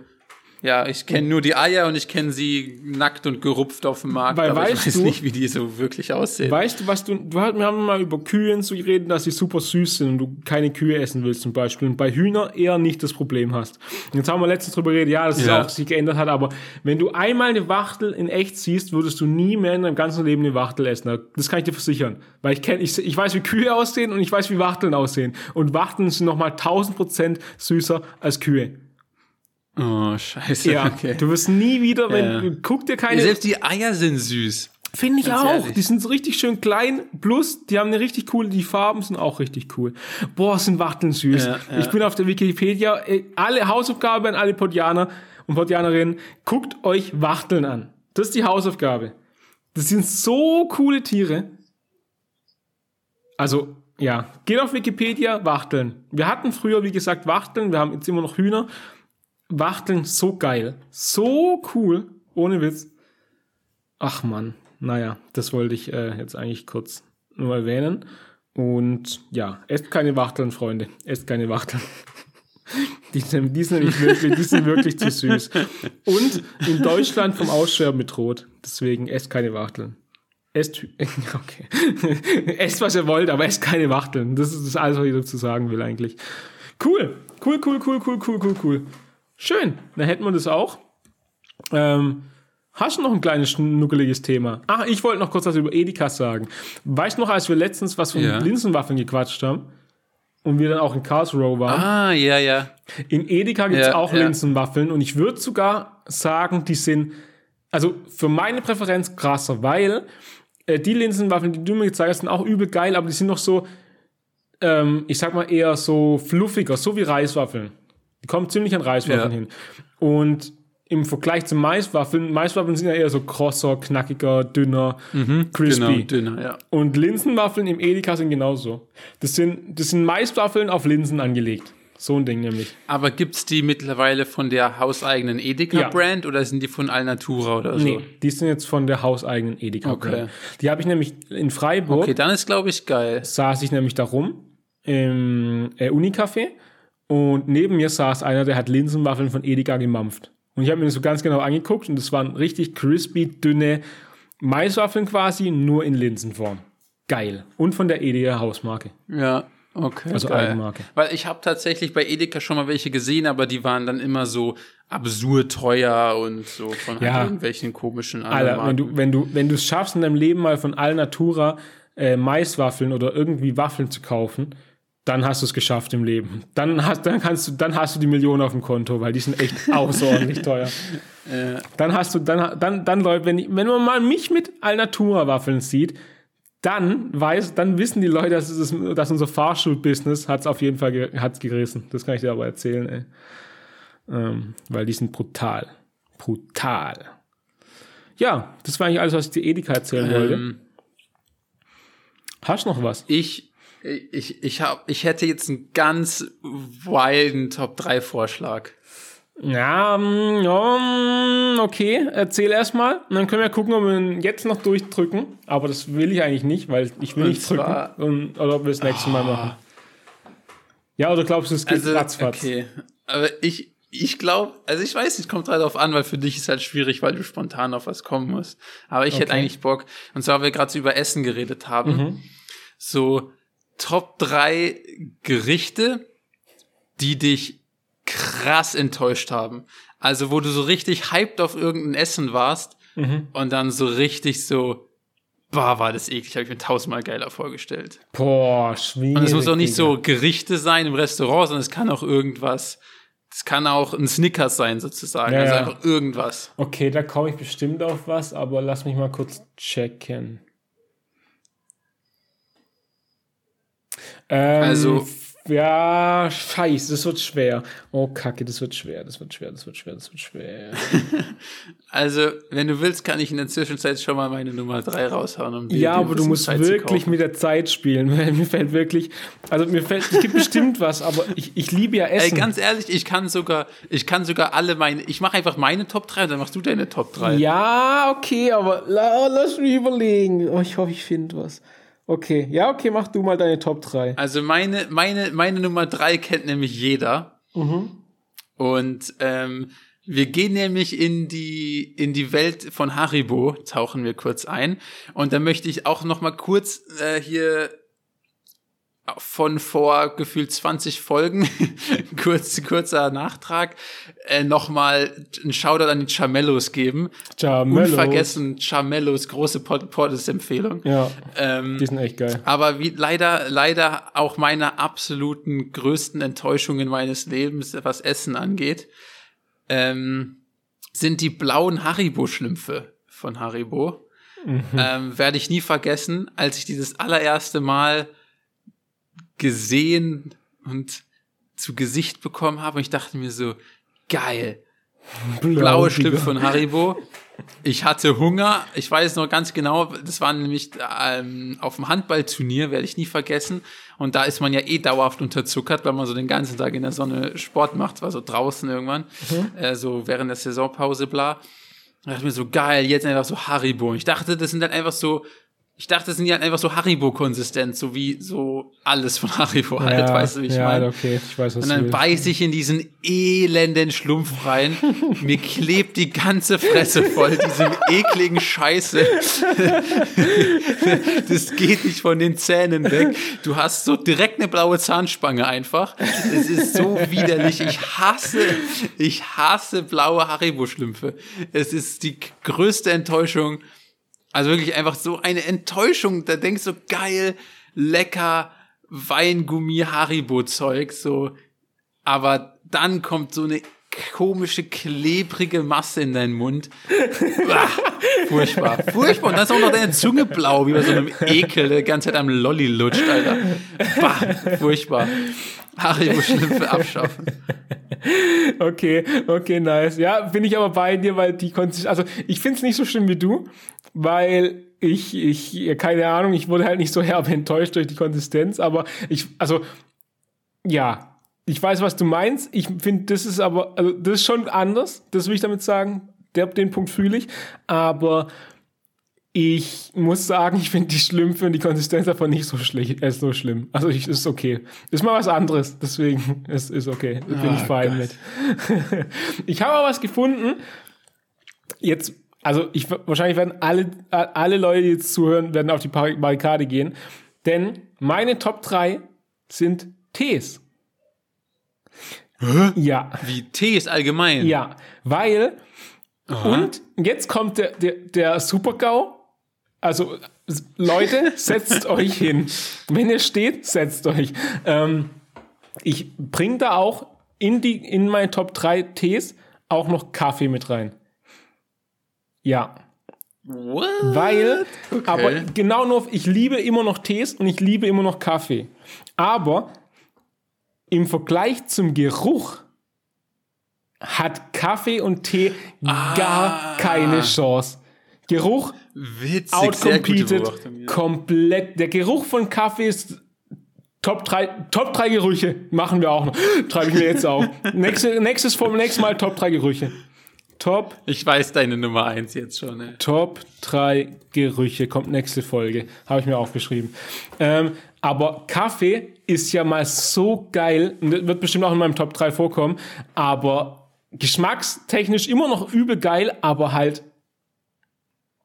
Ja, ich kenne nur die Eier und ich kenne sie nackt und gerupft auf dem Markt, Weil aber weißt ich weiß du- nicht, wie die so wirklich aussehen. Weißt du, was du, du wir haben mal über Kühe zu reden, dass sie super süß sind und du keine Kühe essen willst zum Beispiel und bei Hühner eher nicht das Problem hast. Und jetzt haben wir letztens drüber geredet, ja, dass es Ja. auch sich geändert hat, aber wenn du einmal eine Wachtel in echt siehst, würdest du nie mehr in deinem ganzen Leben eine Wachtel essen. Das kann ich dir versichern. Weil ich kenne, ich, ich weiß, wie Kühe aussehen und ich weiß, wie Wachteln aussehen. Und Wachteln sind nochmal 1000 Prozent süßer als Kühe. Oh, scheiße. Ja, okay. du wirst nie wieder, wenn, Ja. guck dir keine, Selbst die Eier sind süß. Finde ich Ganz auch. ehrlich. Die sind so richtig schön klein. Plus, die haben eine richtig coole, die Farben sind auch richtig cool. Boah, sind Wachteln süß. Ja, ja. Ich bin auf der Wikipedia. äh, Alle Hausaufgabe an alle Podianer und Podianerinnen. Guckt euch Wachteln an. Das ist die Hausaufgabe. Das sind so coole Tiere. Also, ja, geht auf Wikipedia, Wachteln. Wir hatten früher, wie gesagt, Wachteln. Wir haben jetzt immer noch Hühner. Wachteln, so geil. So cool. Ohne Witz. Ach man, naja, das wollte ich äh, jetzt eigentlich kurz nur erwähnen. Und ja, esst keine Wachteln, Freunde. Esst keine Wachteln. Die sind, die sind nämlich wirklich, die sind wirklich zu süß. Und in Deutschland vom Aussterben bedroht. Deswegen esst keine Wachteln. Esst, okay. esst, was ihr wollt, aber esst keine Wachteln. Das ist alles, was ich dazu sagen will eigentlich. Cool. Cool, cool, cool, cool, cool, cool, cool. Schön. Dann hätten wir das auch. Ähm, Hast du noch ein kleines schnuckeliges Thema? Ach, ich wollte noch kurz was über Edeka sagen. Weißt du noch, als wir letztens was von Ja. Linsenwaffeln gequatscht haben und wir dann auch in Karlsruhe waren? Ah, ja, ja. In Edeka gibt es Ja, auch ja. Linsenwaffeln und ich würde sogar sagen, die sind, also für meine Präferenz krasser, weil äh, die Linsenwaffeln, die du mir gezeigt hast, sind auch übel geil, aber die sind noch so, ähm, ich sag mal eher so fluffiger, so wie Reiswaffeln. Kommen ziemlich an Reiswaffeln Ja. hin. Und im Vergleich zu Maiswaffeln, Maiswaffeln sind ja eher so krosser, knackiger, dünner, crispy. Genau, dünner, ja. Und Linsenwaffeln im Edeka sind genauso. Das sind, das sind Maiswaffeln auf Linsen angelegt. So ein Ding nämlich. Aber gibt's die mittlerweile von der hauseigenen Ja. Edeka-Brand oder sind die von Alnatura oder so? Nee, die sind jetzt von der hauseigenen Edeka. Okay. Die habe ich nämlich in Freiburg, Okay, dann ist, glaube ich, geil. saß ich nämlich da rum im äh, Unicafé und neben mir saß einer, der hat Linsenwaffeln von Edeka gemampft. Und ich habe mir das so ganz genau angeguckt und das waren richtig crispy, dünne Maiswaffeln quasi, nur in Linsenform. Geil. Und von der Edeka Hausmarke. Ja, okay. Also geil. Eigenmarke. Weil ich habe tatsächlich bei Edeka schon mal welche gesehen, aber die waren dann immer so absurd teuer und so von Ja. irgendwelchen komischen Alter, wenn du, wenn du, wenn du es schaffst, in deinem Leben mal von Alnatura äh, Maiswaffeln oder irgendwie Waffeln zu kaufen, dann hast du es geschafft im Leben. Dann hast, dann kannst du, dann hast du die Millionen auf dem Konto, weil die sind echt außerordentlich teuer. Dann hast du, dann, dann, dann Leute, wenn, wenn man mal mich mit Alnatura Waffeln sieht, dann weiß, dann wissen die Leute, dass, es, dass unser Fahrschul-Business hat es auf jeden Fall hat's gerissen. Das kann ich dir aber erzählen, ey. Ähm, weil die sind brutal. Brutal. Ja, das war eigentlich alles, was ich dir Edeka erzählen wollte. ähm, Hast du noch was? ich, ich, ich, hab, ich hätte jetzt einen ganz wilden Top-3-Vorschlag. Ja, mm, ja, mm, okay, erzähl erstmal. Und dann können wir gucken, ob wir ihn jetzt noch durchdrücken. Aber das will ich eigentlich nicht, weil ich will Und nicht drücken. Und, oder ob wir es nächstes Mal machen. Ja, oder glaubst du, es geht Also, ratzfatz? okay. Aber ich, ich glaube, also ich weiß nicht, kommt halt darauf an, weil für dich ist halt schwierig, weil du spontan auf was kommen musst. Aber ich hätte Okay. eigentlich Bock, und zwar, weil wir gerade so über Essen geredet haben, Mhm. so Top 3 Gerichte, die dich krass enttäuscht haben. Also, wo du so richtig hyped auf irgendein Essen warst Mhm. und dann so richtig so, boah, war das eklig, habe ich mir tausendmal geiler vorgestellt. Boah, schwierig. Und es muss auch nicht so Gerichte sein im Restaurant, sondern es kann auch irgendwas, es kann auch ein Snickers sein sozusagen, Ja, also einfach irgendwas. Okay, da komme ich bestimmt auf was, aber lass mich mal kurz checken. Ähm, Also- Ja, scheiße, das wird schwer. Oh, Kacke, das wird schwer, das wird schwer, das wird schwer, das wird schwer. Also, wenn du willst, kann ich in der Zwischenzeit schon mal meine Nummer drei raushauen. Um ja, aber du musst Zeit wirklich mit der Zeit spielen, weil mir fällt wirklich, also mir fällt, es gibt bestimmt was, aber ich, ich liebe ja Ey, Essen. ganz ehrlich, ich kann sogar, ich kann sogar alle meine, ich mache einfach meine Top 3 und dann machst du deine Top 3. Ja, okay, aber la, lass mich überlegen. Oh, ich hoffe, ich finde was. Okay, ja, okay, mach du mal deine Top 3. Also meine, meine, meine Nummer 3 kennt nämlich jeder. Mhm. Und ähm, Wir gehen nämlich in die, in die Welt von Haribo, tauchen wir kurz ein. Und da möchte ich auch noch mal kurz äh, hier von vor gefühlt 20 Folgen, kurz, kurzer Nachtrag, äh, nochmal einen Shoutout an die Chamellos geben. Chamellos. Unvergessen, Chamellos, große Portes-Empfehlung. Ja, Ähm, die sind echt geil. aber wie leider, leider auch meine absoluten größten Enttäuschungen meines Lebens, was Essen angeht, ähm, sind die blauen Haribo-Schlümpfe von Haribo. Ähm, Werde ich nie vergessen, als ich dieses allererste Mal gesehen und zu Gesicht bekommen habe. Und ich dachte mir so, geil, blaue Schlümpfe von Haribo. Ich hatte Hunger. Ich weiß noch ganz genau, das war nämlich ähm, auf dem Handballturnier, werde ich nie vergessen. Und da ist man ja eh dauerhaft unterzuckert, weil man so den ganzen Tag in der Sonne Sport macht, war so draußen irgendwann, äh, so während der Saisonpause, bla. Da dachte ich mir so, geil, jetzt einfach so Haribo. Und ich dachte, das sind dann einfach so, ich dachte, das sind ja einfach so Haribo-konsistent, so wie so alles von Haribo halt, weißt du, wie ich ja, meine? okay, ich weiß, was Und dann beiß ich in diesen elenden Schlumpf rein. Mir klebt die ganze Fresse voll, diesem ekligen Scheiße. Das geht nicht von den Zähnen weg. Du hast so direkt eine blaue Zahnspange einfach. Es ist so widerlich. Ich hasse, ich hasse blaue Haribo-Schlümpfe. Es ist die größte Enttäuschung. Also wirklich einfach so eine Enttäuschung. Da denkst du, geil, lecker, Weingummi, Haribo-Zeug, so. Aber dann kommt so eine komische, klebrige Masse in deinen Mund. Uah, furchtbar, furchtbar. Und dann ist auch noch deine Zunge blau, wie bei so einem Ekel, der die ganze Zeit am Lolli lutscht, Alter. Bah, furchtbar. Haribo-Schlümpfe abschaffen. Okay, okay, nice. Ja, bin ich aber bei dir, weil die Konsistenz, also ich find's nicht so schlimm wie du, weil ich, ich, keine Ahnung, ich wurde halt nicht so herb enttäuscht durch die Konsistenz, aber ich, also, ja, ich weiß, was du meinst. Ich finde, das ist aber, also das ist schon anders, das will ich damit sagen. Der, den Punkt fühle ich, aber ich muss sagen, ich finde die Schlümpfe und die Konsistenz davon nicht so, schlecht, äh, so schlimm. Also ich, ist okay. Ist mal was anderes, deswegen ist, ist okay. Bin ich Ah, fein mit. ich habe aber was gefunden. Jetzt, also ich wahrscheinlich werden alle, alle Leute, die jetzt zuhören, werden auf die Barrikade gehen. Denn meine Top 3 sind Tees. Ja. Wie Tee ist allgemein. Ja, weil und jetzt kommt der, der, der Super-GAU. Also, Leute, setzt euch hin. Wenn ihr steht, setzt euch. Ähm, ich bringe da auch in, die, in meine Top 3 Tees auch noch Kaffee mit rein. Ja, What? weil, aber genau nur, ich liebe immer noch Tees und ich liebe immer noch Kaffee. Aber im Vergleich zum Geruch hat Kaffee und Tee gar keine Chance. Geruch Witzig, outcompeted, komplett. Der Geruch von Kaffee ist Top 3, Top 3 Gerüche machen wir auch noch. Schreibe ich mir jetzt auf. Nächste, nächstes vom nächsten Mal Top 3 Gerüche. Top Ich weiß deine Nummer eins jetzt schon. Ey. Top 3 Gerüche kommt nächste Folge. Habe ich mir aufgeschrieben. Ähm, aber Kaffee ist ja mal so geil. Wird bestimmt auch in meinem Top 3 vorkommen. Aber geschmackstechnisch immer noch übel geil, aber halt.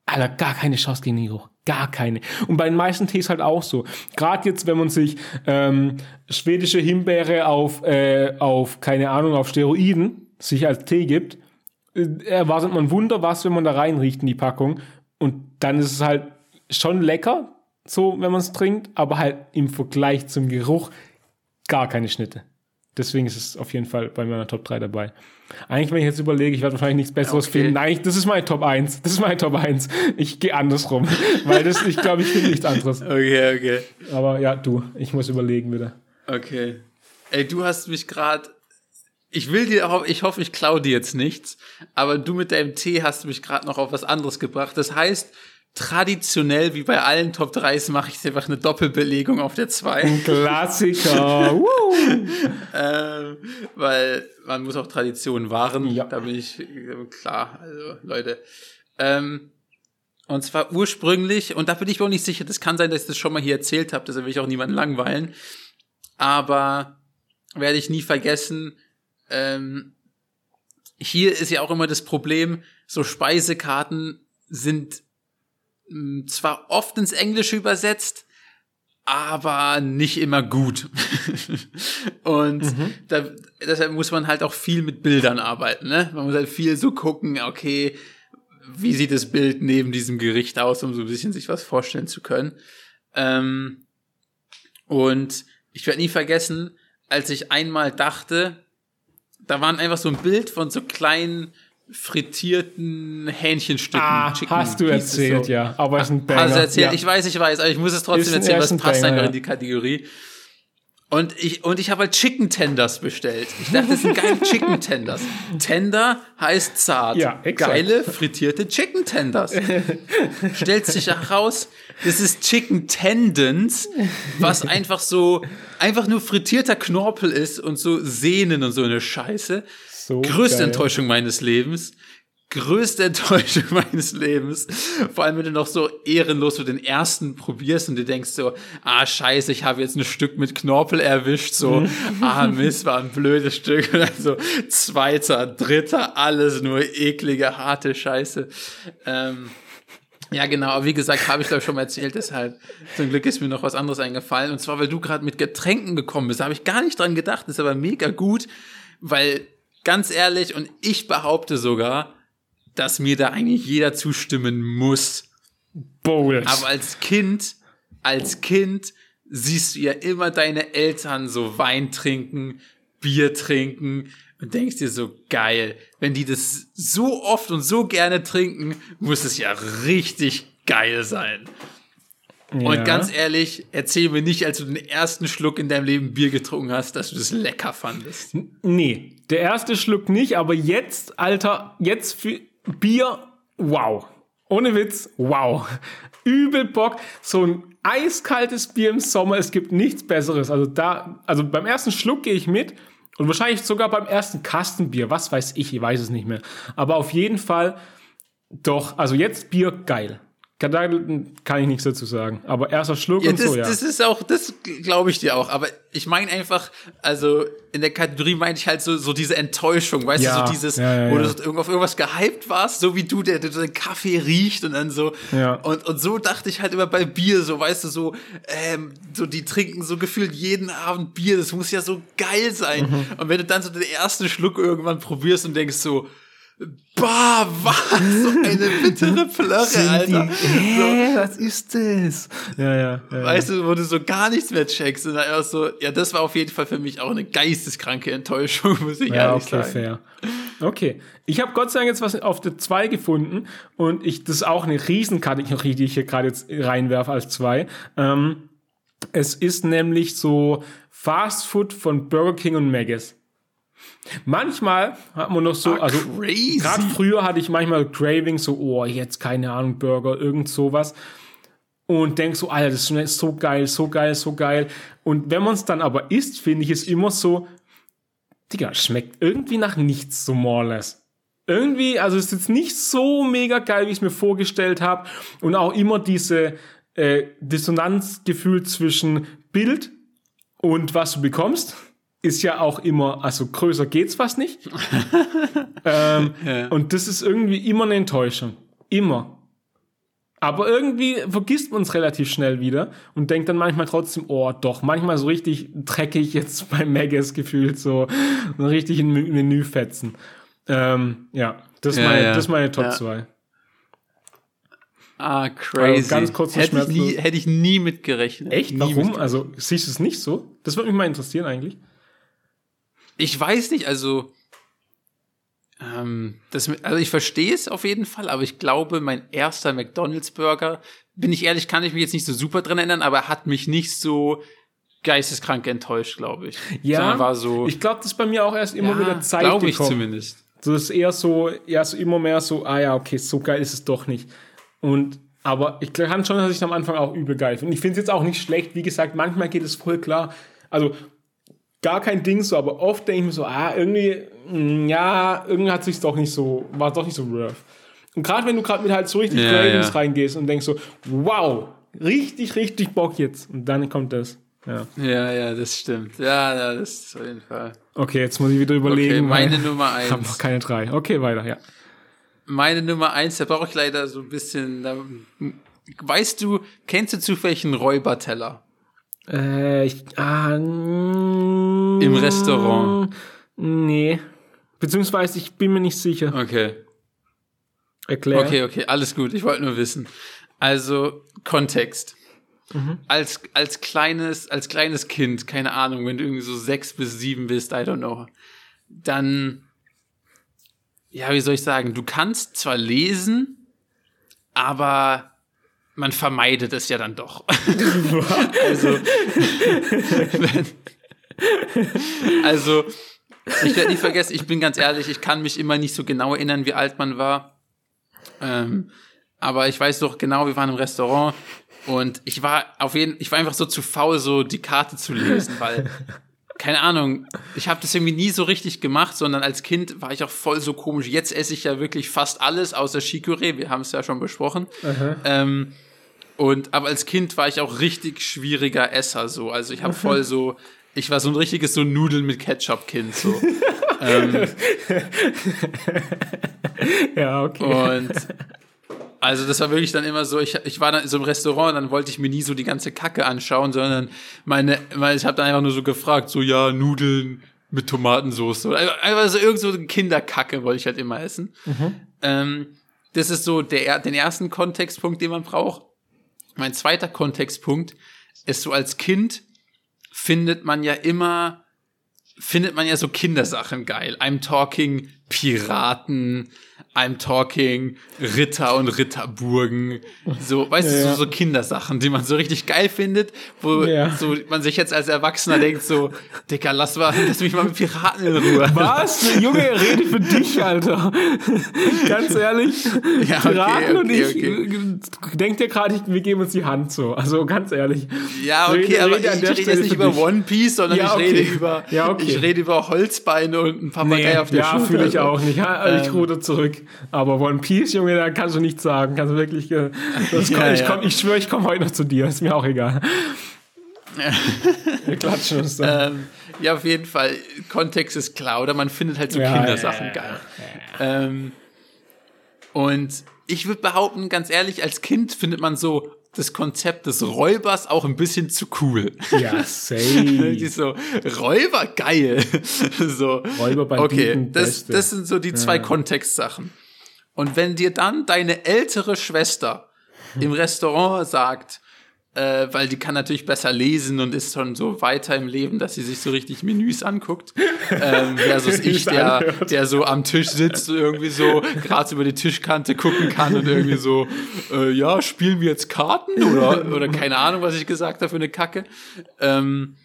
Alter, gar keine Chance gegen den Geruch. Gar keine. Und bei den meisten Tees halt auch so. Gerade jetzt, wenn man sich ähm, schwedische Himbeere auf, äh, auf, keine Ahnung, auf Steroiden sich als Tee gibt, erwartet man Wunder was, wenn man da reinriecht in die Packung. Und dann ist es halt schon lecker, so wenn man es trinkt, aber halt im Vergleich zum Geruch gar keine Schnitte. Deswegen ist es auf jeden Fall bei meiner Top 3 dabei. Eigentlich, wenn ich jetzt überlege, ich werde wahrscheinlich nichts Besseres Okay. finden. Eigentlich, das ist meine Top 1. Das ist meine Top 1. Ich gehe andersrum. Weil das, ich glaube, ich finde nichts anderes. Okay, okay. Aber ja, du, ich muss überlegen wieder. Okay. Ey, du hast mich gerade. Ich will dir ich hoffe, ich klaue dir jetzt nichts, aber du mit deinem Tee hast mich gerade noch auf was anderes gebracht. Das heißt, traditionell, wie bei allen Top 3s, mache ich einfach eine Doppelbelegung auf der 2. Klassiker. Woo. ähm, weil man muss auch Traditionen wahren. Ja. Da bin ich klar. Also, Leute. Ähm, und zwar ursprünglich, und da bin ich mir auch nicht sicher, das kann sein, dass ich das schon mal hier erzählt habe, deshalb will ich auch niemanden langweilen. Aber werde ich nie vergessen, ähm, hier ist ja auch immer das Problem, so Speisekarten sind mh, hm, zwar oft ins Englische übersetzt, aber nicht immer gut. und mhm. da, deshalb muss man halt auch viel mit Bildern arbeiten. Ne? Man muss halt viel so gucken, okay, wie sieht das Bild neben diesem Gericht aus, um so ein bisschen sich was vorstellen zu können. Ähm, und ich werde nie vergessen, als ich einmal dachte, da waren einfach so ein Bild von so kleinen frittierten Hähnchenstücken. Ah, Chicken hast du erzählt, so. ja. Aber es ist ein Banger. Hast du erzählt? Ja. Ich weiß, ich weiß, aber ich muss es trotzdem erzählen, was passt Banger, einfach ja. in die Kategorie. Und ich, und ich habe halt Chicken Tenders bestellt. Ich dachte, das sind geile Chicken Tenders. Tender heißt zart. Ja, exakt. Geile frittierte Chicken Tenders. Stellt sich heraus, das ist Chicken Tendons, was einfach so, einfach nur frittierter Knorpel ist und so Sehnen und so eine Scheiße. So Größte geil. Enttäuschung meines Lebens größte Enttäuschung meines Lebens. Vor allem, wenn du noch so ehrenlos so den ersten probierst und du denkst so, ah, scheiße, ich habe jetzt ein Stück mit Knorpel erwischt, so, mhm. ah, Mist, war ein blödes Stück. Und dann so zweiter, dritter, alles nur eklige, harte Scheiße. Ähm, ja, genau. Aber wie gesagt, habe ich glaube schon mal erzählt. Deshalb zum Glück ist mir noch was anderes eingefallen. Und zwar, weil du gerade mit Getränken gekommen bist. Da habe ich gar nicht dran gedacht. Das ist aber mega gut, weil ganz ehrlich und ich behaupte sogar, dass mir da eigentlich jeder zustimmen muss. Bowls. Aber als Kind, als Kind siehst du ja immer deine Eltern so Wein trinken, Bier trinken und denkst dir so geil. Wenn die das so oft und so gerne trinken, muss es ja richtig geil sein. Ja. Und ganz ehrlich, erzähl mir nicht, als du den ersten Schluck in deinem Leben Bier getrunken hast, dass du das lecker fandest. Nee, der erste Schluck nicht, aber jetzt, Alter, jetzt für, Bier, wow. Ohne Witz, wow. Übel Bock. So ein eiskaltes Bier im Sommer, es gibt nichts Besseres. Also da, also beim ersten Schluck gehe ich mit und wahrscheinlich sogar beim ersten Kastenbier. Was weiß ich, ich weiß es nicht mehr. Aber auf jeden Fall doch, also jetzt Bier geil. Da kann ich nichts dazu sagen. Aber erster Schluck ja, und das, so, ja. Das ist auch, das glaube ich dir auch. Aber ich meine einfach, also in der Kategorie meine ich halt so, so diese Enttäuschung, weißt ja, du, so dieses, ja, wo du auf irgendwas gehypt warst, so wie du, der, der den Kaffee riecht und dann so. Ja. Und, und so dachte ich halt immer bei Bier, so, weißt du, so, ähm, so die trinken so gefühlt jeden Abend Bier, das muss ja so geil sein. Mhm. Und wenn du dann so den ersten Schluck irgendwann probierst und denkst so, Bah, was? So eine bittere Plörre, Alter. Hä, so. was ist das? Ja, ja, ja, Weißt du, wo du so gar nichts mehr checkst. Und dann so, ja, das war auf jeden Fall für mich auch eine geisteskranke Enttäuschung, muss ich ja, ehrlich okay, sagen. Fair. Okay. Ich habe Gott sei Dank jetzt was auf der 2 gefunden und ich, das ist auch eine Riesenkategorie, die ich hier gerade jetzt reinwerfe als 2. Ähm, es ist nämlich so Fast Food von Burger King und Maggis. Manchmal hat man noch so, ah, also gerade früher hatte ich manchmal Craving, so, oh, jetzt keine Ahnung, Burger, irgend sowas. Und denk so, Alter, das ist so geil, so geil, so geil. Und wenn man es dann aber isst, finde ich es immer so, Digga, schmeckt irgendwie nach nichts, so more or less. Irgendwie, also es ist jetzt nicht so mega geil, wie ich es mir vorgestellt habe. Und auch immer diese äh, Dissonanzgefühl zwischen Bild und was du bekommst ist ja auch immer, also größer geht's fast nicht. ähm, ja. Und das ist irgendwie immer eine Enttäuschung. Immer. Aber irgendwie vergisst man es relativ schnell wieder und denkt dann manchmal trotzdem, oh doch, manchmal so richtig dreckig jetzt bei Maggis gefühlt, so, so richtig in Menüfetzen. Ähm, ja, das ist ja, meine, ja. Das ist meine Top 2. Ah, crazy. Also ganz kurz hätte ich, nie, hätte ich nie mitgerechnet. Echt? Nie Warum? Mitgerechnet. Also siehst du es nicht so? Das würde mich mal interessieren eigentlich. Ich weiß nicht, also, ähm, das, also ich verstehe es auf jeden Fall, aber ich glaube, mein erster McDonalds-Burger, bin ich ehrlich, kann ich mich jetzt nicht so super dran erinnern, aber er hat mich nicht so geisteskrank enttäuscht, glaube ich. Ja, war so, ich glaube, das ist bei mir auch erst immer ja, wieder Zeit glaube ich zumindest. Das ist eher so, ja, so immer mehr so, ah ja, okay, so geil ist es doch nicht. Und aber ich kann schon, dass ich am Anfang auch übel geil finde. Ich finde es jetzt auch nicht schlecht. Wie gesagt, manchmal geht es voll klar. Also gar kein Ding so, aber oft denke ich mir so, ah, irgendwie, mm, ja, irgendwie hat sich doch nicht so, war doch nicht so rough. Und gerade wenn du gerade mit halt so richtig ja, Cravings ja. reingehst und denkst so, wow, richtig, richtig Bock jetzt. Und dann kommt das. Ja. Ja, ja, das stimmt. Ja, ja, das ist auf jeden Fall. Okay, jetzt muss ich wieder überlegen. Okay, meine Nummer Ich habe noch eins. keine drei. Okay, weiter, ja. Meine Nummer eins, da brauche ich leider so ein bisschen. Da, weißt du, kennst du zufällig einen Räuberteller? Äh, ich, ah, mm, Im Restaurant. Nee. Beziehungsweise ich bin mir nicht sicher. Okay. Erklär. Okay, okay, alles gut. Ich wollte nur wissen. Also, Kontext. Als, als kleines, als kleines Kind, keine Ahnung, wenn du irgendwie so sechs bis sieben bist, I don't know, dann, ja, wie soll ich sagen, du kannst zwar lesen, aber man vermeidet es ja dann doch. also, also, ich werde nie vergessen, ich bin ganz ehrlich, ich kann mich immer nicht so genau erinnern, wie alt man war. Ähm, aber ich weiß doch genau, wir waren im Restaurant und ich war auf jeden ich war einfach so zu faul, so die Karte zu lesen, weil, keine Ahnung, ich habe das irgendwie nie so richtig gemacht, sondern als Kind war ich auch voll so komisch. Jetzt esse ich ja wirklich fast alles außer Chicorée, wir haben es ja schon besprochen. Ähm, und aber als Kind war ich auch richtig schwieriger Esser so. Also ich habe voll so, ich war so ein richtiges so Nudeln mit Ketchup-Kind so. ähm, Ja, okay. und also das war wirklich dann immer so, ich, ich war dann in so einem Restaurant, dann wollte ich mir nie so die ganze Kacke anschauen, sondern meine, meine ich habe dann einfach nur so gefragt, so ja, Nudeln mit Tomatensauce. Oder einfach- so irgend so eine Kinderkacke wollte ich halt immer essen. Ähm, das ist so der, den ersten Kontextpunkt, den man braucht. Mein zweiter Kontextpunkt ist so als Kind findet man ja immer, findet man ja so Kindersachen geil. I'm talking Piraten, I'm talking Ritter und Ritterburgen. So, weißt du, Ja. so, so Kindersachen, die man so richtig geil findet, wo Ja. so man sich jetzt als Erwachsener denkt so, Dicker, lass mal, lass mich mal mit Piraten in Ruhe. Was? Junge, rede für dich, Alter. Ganz ehrlich. Ja, okay, Piraten und okay, ich okay. denkt dir gerade, wir geben uns die Hand so. Also ganz ehrlich. Ja, okay, Rede- aber rede an ich rede jetzt nicht über dich. One Piece, sondern Ja, ich rede über, Ja, ich rede über Holzbeine und einen Papagei auf der ja, Schulter. fühle ich auch nicht. Ja, Ich Ähm. ruder Aber One Piece, Junge, da kannst du nichts sagen. Kannst du wirklich. äh, Das Ja, komm, ich, ja. komm, ich schwöre, ich komme heute noch zu dir. Ist mir auch egal. Wir klatschen uns da. Ähm, ja, auf jeden Fall. Kontext ist klar, oder man findet halt so Ja, Kindersachen ja, ja, geil. Ähm, und ich würde behaupten, ganz ehrlich, als Kind findet man so das Konzept des Räubers auch ein bisschen zu cool. Ja, Die safe. so, Räuber, geil. so, Räuber, Banditen, okay, das, Beste. das sind so die zwei Kontextsachen. Und wenn dir dann deine ältere Schwester im Restaurant sagt, äh, weil die kann natürlich besser lesen und ist schon so weiter im Leben, dass sie sich so richtig Menüs anguckt. Ähm, versus ich, der, der so am Tisch sitzt und irgendwie so gerade über die Tischkante gucken kann und irgendwie so, äh, ja, spielen wir jetzt Karten oder, oder keine Ahnung, was ich gesagt habe für eine Kacke. Ähm,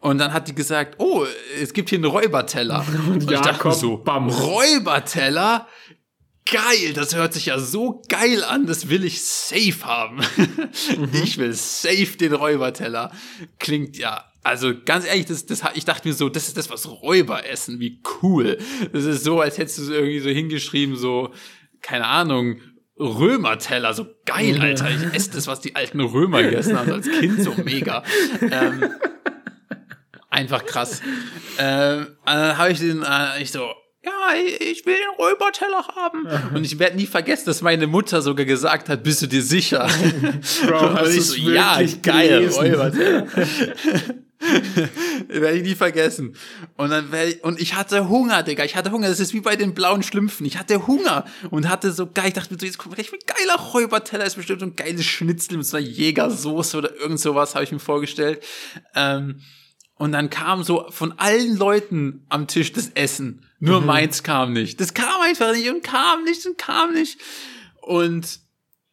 und dann hat die gesagt, oh, es gibt hier einen Räuberteller. Und, ich dachte mir so, bam. Räuberteller? Geil, das hört sich ja so geil an, das will ich safe haben. Ich will safe den Räuberteller. Klingt ja, also ganz ehrlich, das, das, ich dachte mir so, das ist das, was Räuber essen, wie cool. Das ist so, als hättest du es irgendwie so hingeschrieben, so, keine Ahnung, Römerteller, so geil, Alter. Ich esse das, was die alten Römer gegessen haben, als Kind so mega. Ähm, einfach krass. Ähm, dann habe ich den, äh, ich so, ja, ich- ich will den Räuberteller haben. Und ich werde nie vergessen, dass meine Mutter sogar gesagt hat, bist du dir sicher? Bro, Und hast ich so, ja, geil, gelesen? Räuberteller. werde ich nie vergessen. Und dann ich, und ich hatte Hunger, Digga. Ich hatte Hunger. Das ist wie bei den blauen Schlümpfen. Ich hatte Hunger und hatte so geil. Ich dachte mir so, jetzt guck mal, ein geiler Räuberteller ist bestimmt so ein geiles Schnitzel mit so einer Jägersoße oder irgend sowas, habe ich mir vorgestellt. Ähm, und dann kam so von allen Leuten am Tisch das Essen. Nur meins kam nicht. Das kam einfach nicht und kam nicht und kam nicht. Und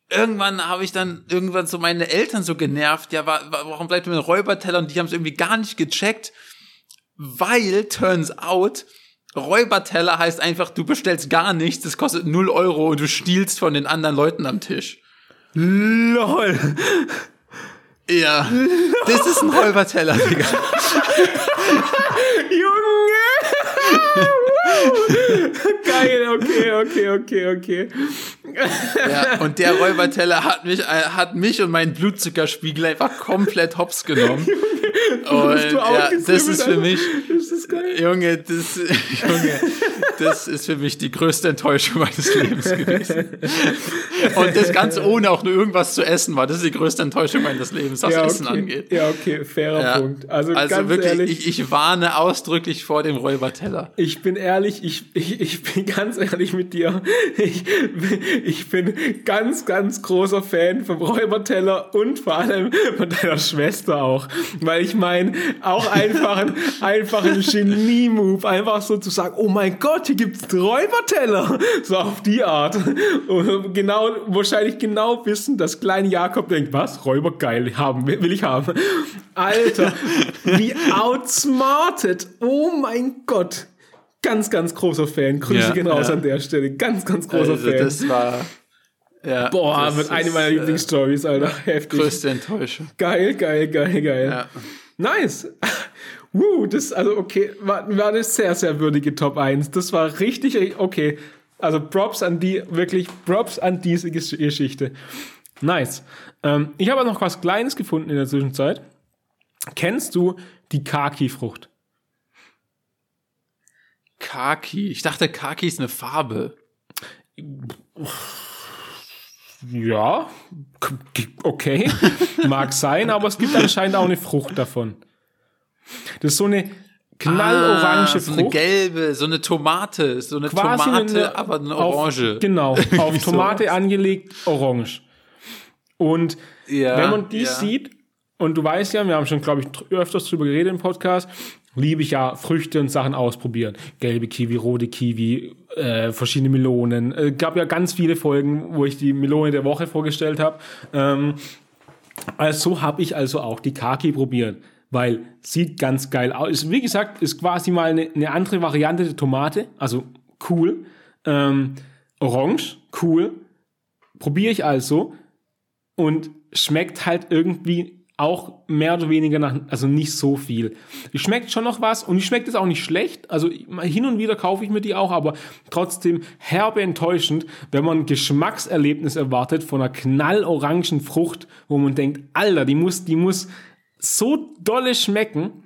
irgendwann habe ich dann irgendwann so meine Eltern so genervt. Ja, wa- warum bleibt mir ein Räuberteller? Und die haben es irgendwie gar nicht gecheckt. Weil, turns out, Räuberteller heißt einfach, du bestellst gar nichts, das kostet 0 Euro und du stiehlst von den anderen Leuten am Tisch. LOL. Ja, das ist ein Räuberteller, Digga. Junge! Geil, okay, okay, okay, okay. Ja, und der Räuberteller hat mich, äh, hat mich und meinen Blutzuckerspiegel einfach komplett hops genommen. Und ja, das ist für mich, Das ist geil. Junge, das, Junge, das ist für mich die größte Enttäuschung meines Lebens gewesen. Und das Ganze ohne auch nur irgendwas zu essen war. Das ist die größte Enttäuschung meines Lebens, was Ja, Essen okay. angeht. ja, okay, fairer Ja. Punkt. Also, Also ganz wirklich, ehrlich, ich, ich warne ausdrücklich vor dem Räuberteller. Ich bin ehrlich, ich, ich, ich bin ganz ehrlich mit dir. Ich, ich bin ganz, ganz großer Fan vom Räuberteller und vor allem von deiner Schwester auch. Weil ich meine, auch einfach ein, einfach ein Genie-Move, einfach so zu sagen, oh mein Gott, hier gibt's Räuberteller. So auf die Art. Und genau, wahrscheinlich genau wissen, dass kleine Jakob denkt, was? Räuber geil, haben, will ich haben. Alter, wie outsmarted. Oh mein Gott. Ganz, ganz großer Fan. Grüße Ja, gehen raus ja. an der Stelle. Ganz, ganz großer Also Fan. das war, ja, Boah, wird eine meiner äh, Lieblingsstories, Alter. Heftig. Größte Enttäuschung. Geil, geil, geil, geil. Ja. Nice. Woo, das, also okay, war, war eine sehr, sehr würdige Top 1. Das war richtig, okay. Also Props an die, wirklich Props an diese Gesch- Geschichte. Nice. Ähm, ich habe noch was Kleines gefunden in der Zwischenzeit. Kennst du die Kaki-Frucht? Kaki. Ich dachte, Kaki ist eine Farbe. Ja, okay, mag sein, aber es gibt anscheinend auch eine Frucht davon. Das ist so eine knallorange ah, so eine Frucht. gelbe, so eine Tomate, so eine quasi Tomate, eine- aber eine auf- Orange. Genau, auf Wieso? Tomate angelegt, orange. Und Ja, wenn man die ja. sieht, und du weißt ja, wir haben schon, glaube ich, öfters drüber geredet im Podcast, liebe ich ja Früchte und Sachen ausprobieren. Gelbe Kiwi, rote Kiwi, äh, verschiedene Melonen. Es gab ja ganz viele Folgen, wo ich die Melone der Woche vorgestellt habe. Ähm, also habe ich also auch die Kaki probiert, weil sieht ganz geil aus. Ist, Wie gesagt, ist quasi mal eine, eine andere Variante der Tomate, also cool. Ähm, orange, cool. Probiere ich also und schmeckt halt irgendwie auch mehr oder weniger nach, also nicht so viel. Es schmeckt schon noch was und die schmeckt es auch nicht schlecht. Also hin und wieder kaufe ich mir die auch, aber trotzdem herbe enttäuschend, wenn man ein Geschmackserlebnis erwartet von einer knallorangen Frucht, wo man denkt, Alter, die muss, die muss so dolle schmecken.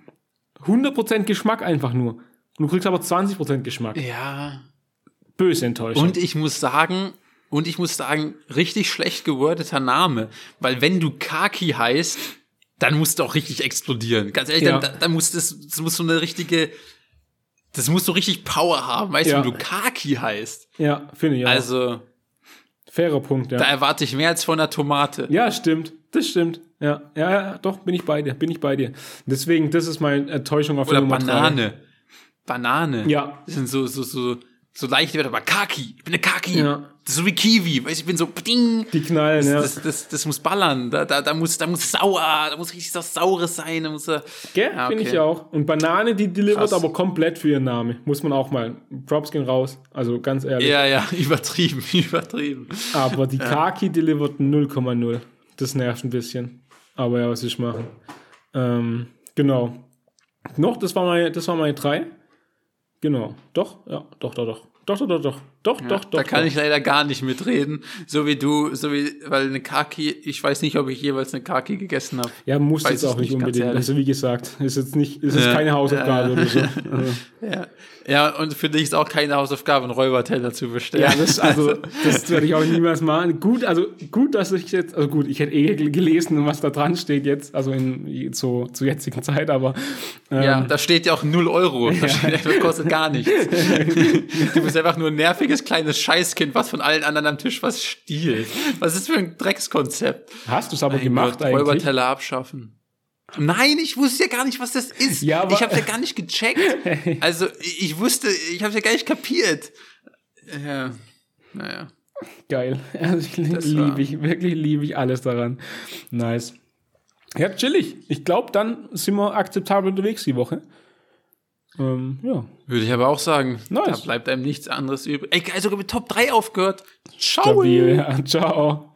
100% Geschmack einfach nur. Und du kriegst aber 20% Geschmack. Ja. Böse enttäuschend. Und ich muss sagen, und ich muss sagen, richtig schlecht gewordeter Name. Weil wenn du Kaki heißt, dann musst du auch richtig explodieren. Ganz ehrlich, Ja. dann, dann muss das, das muss so eine richtige, das muss so richtig Power haben, weißt Ja. du, wenn du Kaki heißt. ja, finde ich auch. Also, Fairer Punkt, ja. da erwarte ich mehr als von einer Tomate. Ja, stimmt. Das stimmt. Ja, ja, ja, doch, bin ich bei dir, bin ich bei dir. Deswegen, das ist meine Enttäuschung auf Oder Nummer drei. Banane. Banane. Ja. Das sind so, so, so, so leichte Wörter, aber Kaki. Ich bin eine Kaki. Ja. Das ist so wie Kiwi. Weißt du, ich bin so, ding. Die knallen, Das, ja. das, das, das muss ballern. Da, da, da, muss, da muss sauer, da muss richtig was Saures sein. Da muss, Gell? Ja, Finde okay. ich auch. Und Banane, die delivert Krass. aber komplett für ihren Namen. Muss man auch mal. Props gehen raus. Also ganz ehrlich. ja, ja, übertrieben, übertrieben. Aber die Kaki delivert 0,0. Das nervt ein bisschen. Aber ja, was ich machen. Ähm, genau. Noch, das war meine, das war meine drei. Genau. Doch, ja, doch, doch, doch. Doch, doch, doch, doch. Doch, doch, doch. da kann doch. ich leider gar nicht mitreden. So wie du, so wie, weil eine Kaki, ich weiß nicht, ob ich jeweils eine Kaki gegessen habe. Ja, muss Weiß jetzt auch nicht unbedingt. Also wie gesagt, ist jetzt nicht, ist jetzt Ja. keine Hausaufgabe Ja. oder so. Also, Ja. ja, und für dich ist auch keine Hausaufgabe, einen Räuberteller zu bestellen. ja, das, also, das werde ich auch niemals machen. Gut, also gut, dass ich jetzt, also gut, ich hätte eh gel- gelesen, was da dran steht jetzt, also in so zur jetzigen Zeit, aber ähm, Ja, da steht ja auch 0 Euro. Da steht, das kostet gar nichts. du bist einfach nur ein nerviges kleines Scheißkind, was von allen anderen am Tisch was stiehlt. Was ist für ein Dreckskonzept? hast du es aber Mein gemacht Gott, eigentlich? Räuberteller abschaffen. Nein, ich wusste ja gar nicht, was das ist. Ja, aber- ich habe ja gar nicht gecheckt. Also ich wusste, ich habe ja gar nicht kapiert. Ja, naja. Geil. Also ich liebe ich, wirklich liebe ich alles daran. Nice. Ja, chillig. Ich glaube, dann sind wir akzeptabel unterwegs die Woche. Ähm, ja. Würde ich aber auch sagen. Nice. Da bleibt einem nichts anderes übrig. Ey, geil, sogar mit Top 3 aufgehört. Ciao. Stabil. Ja. Ciao.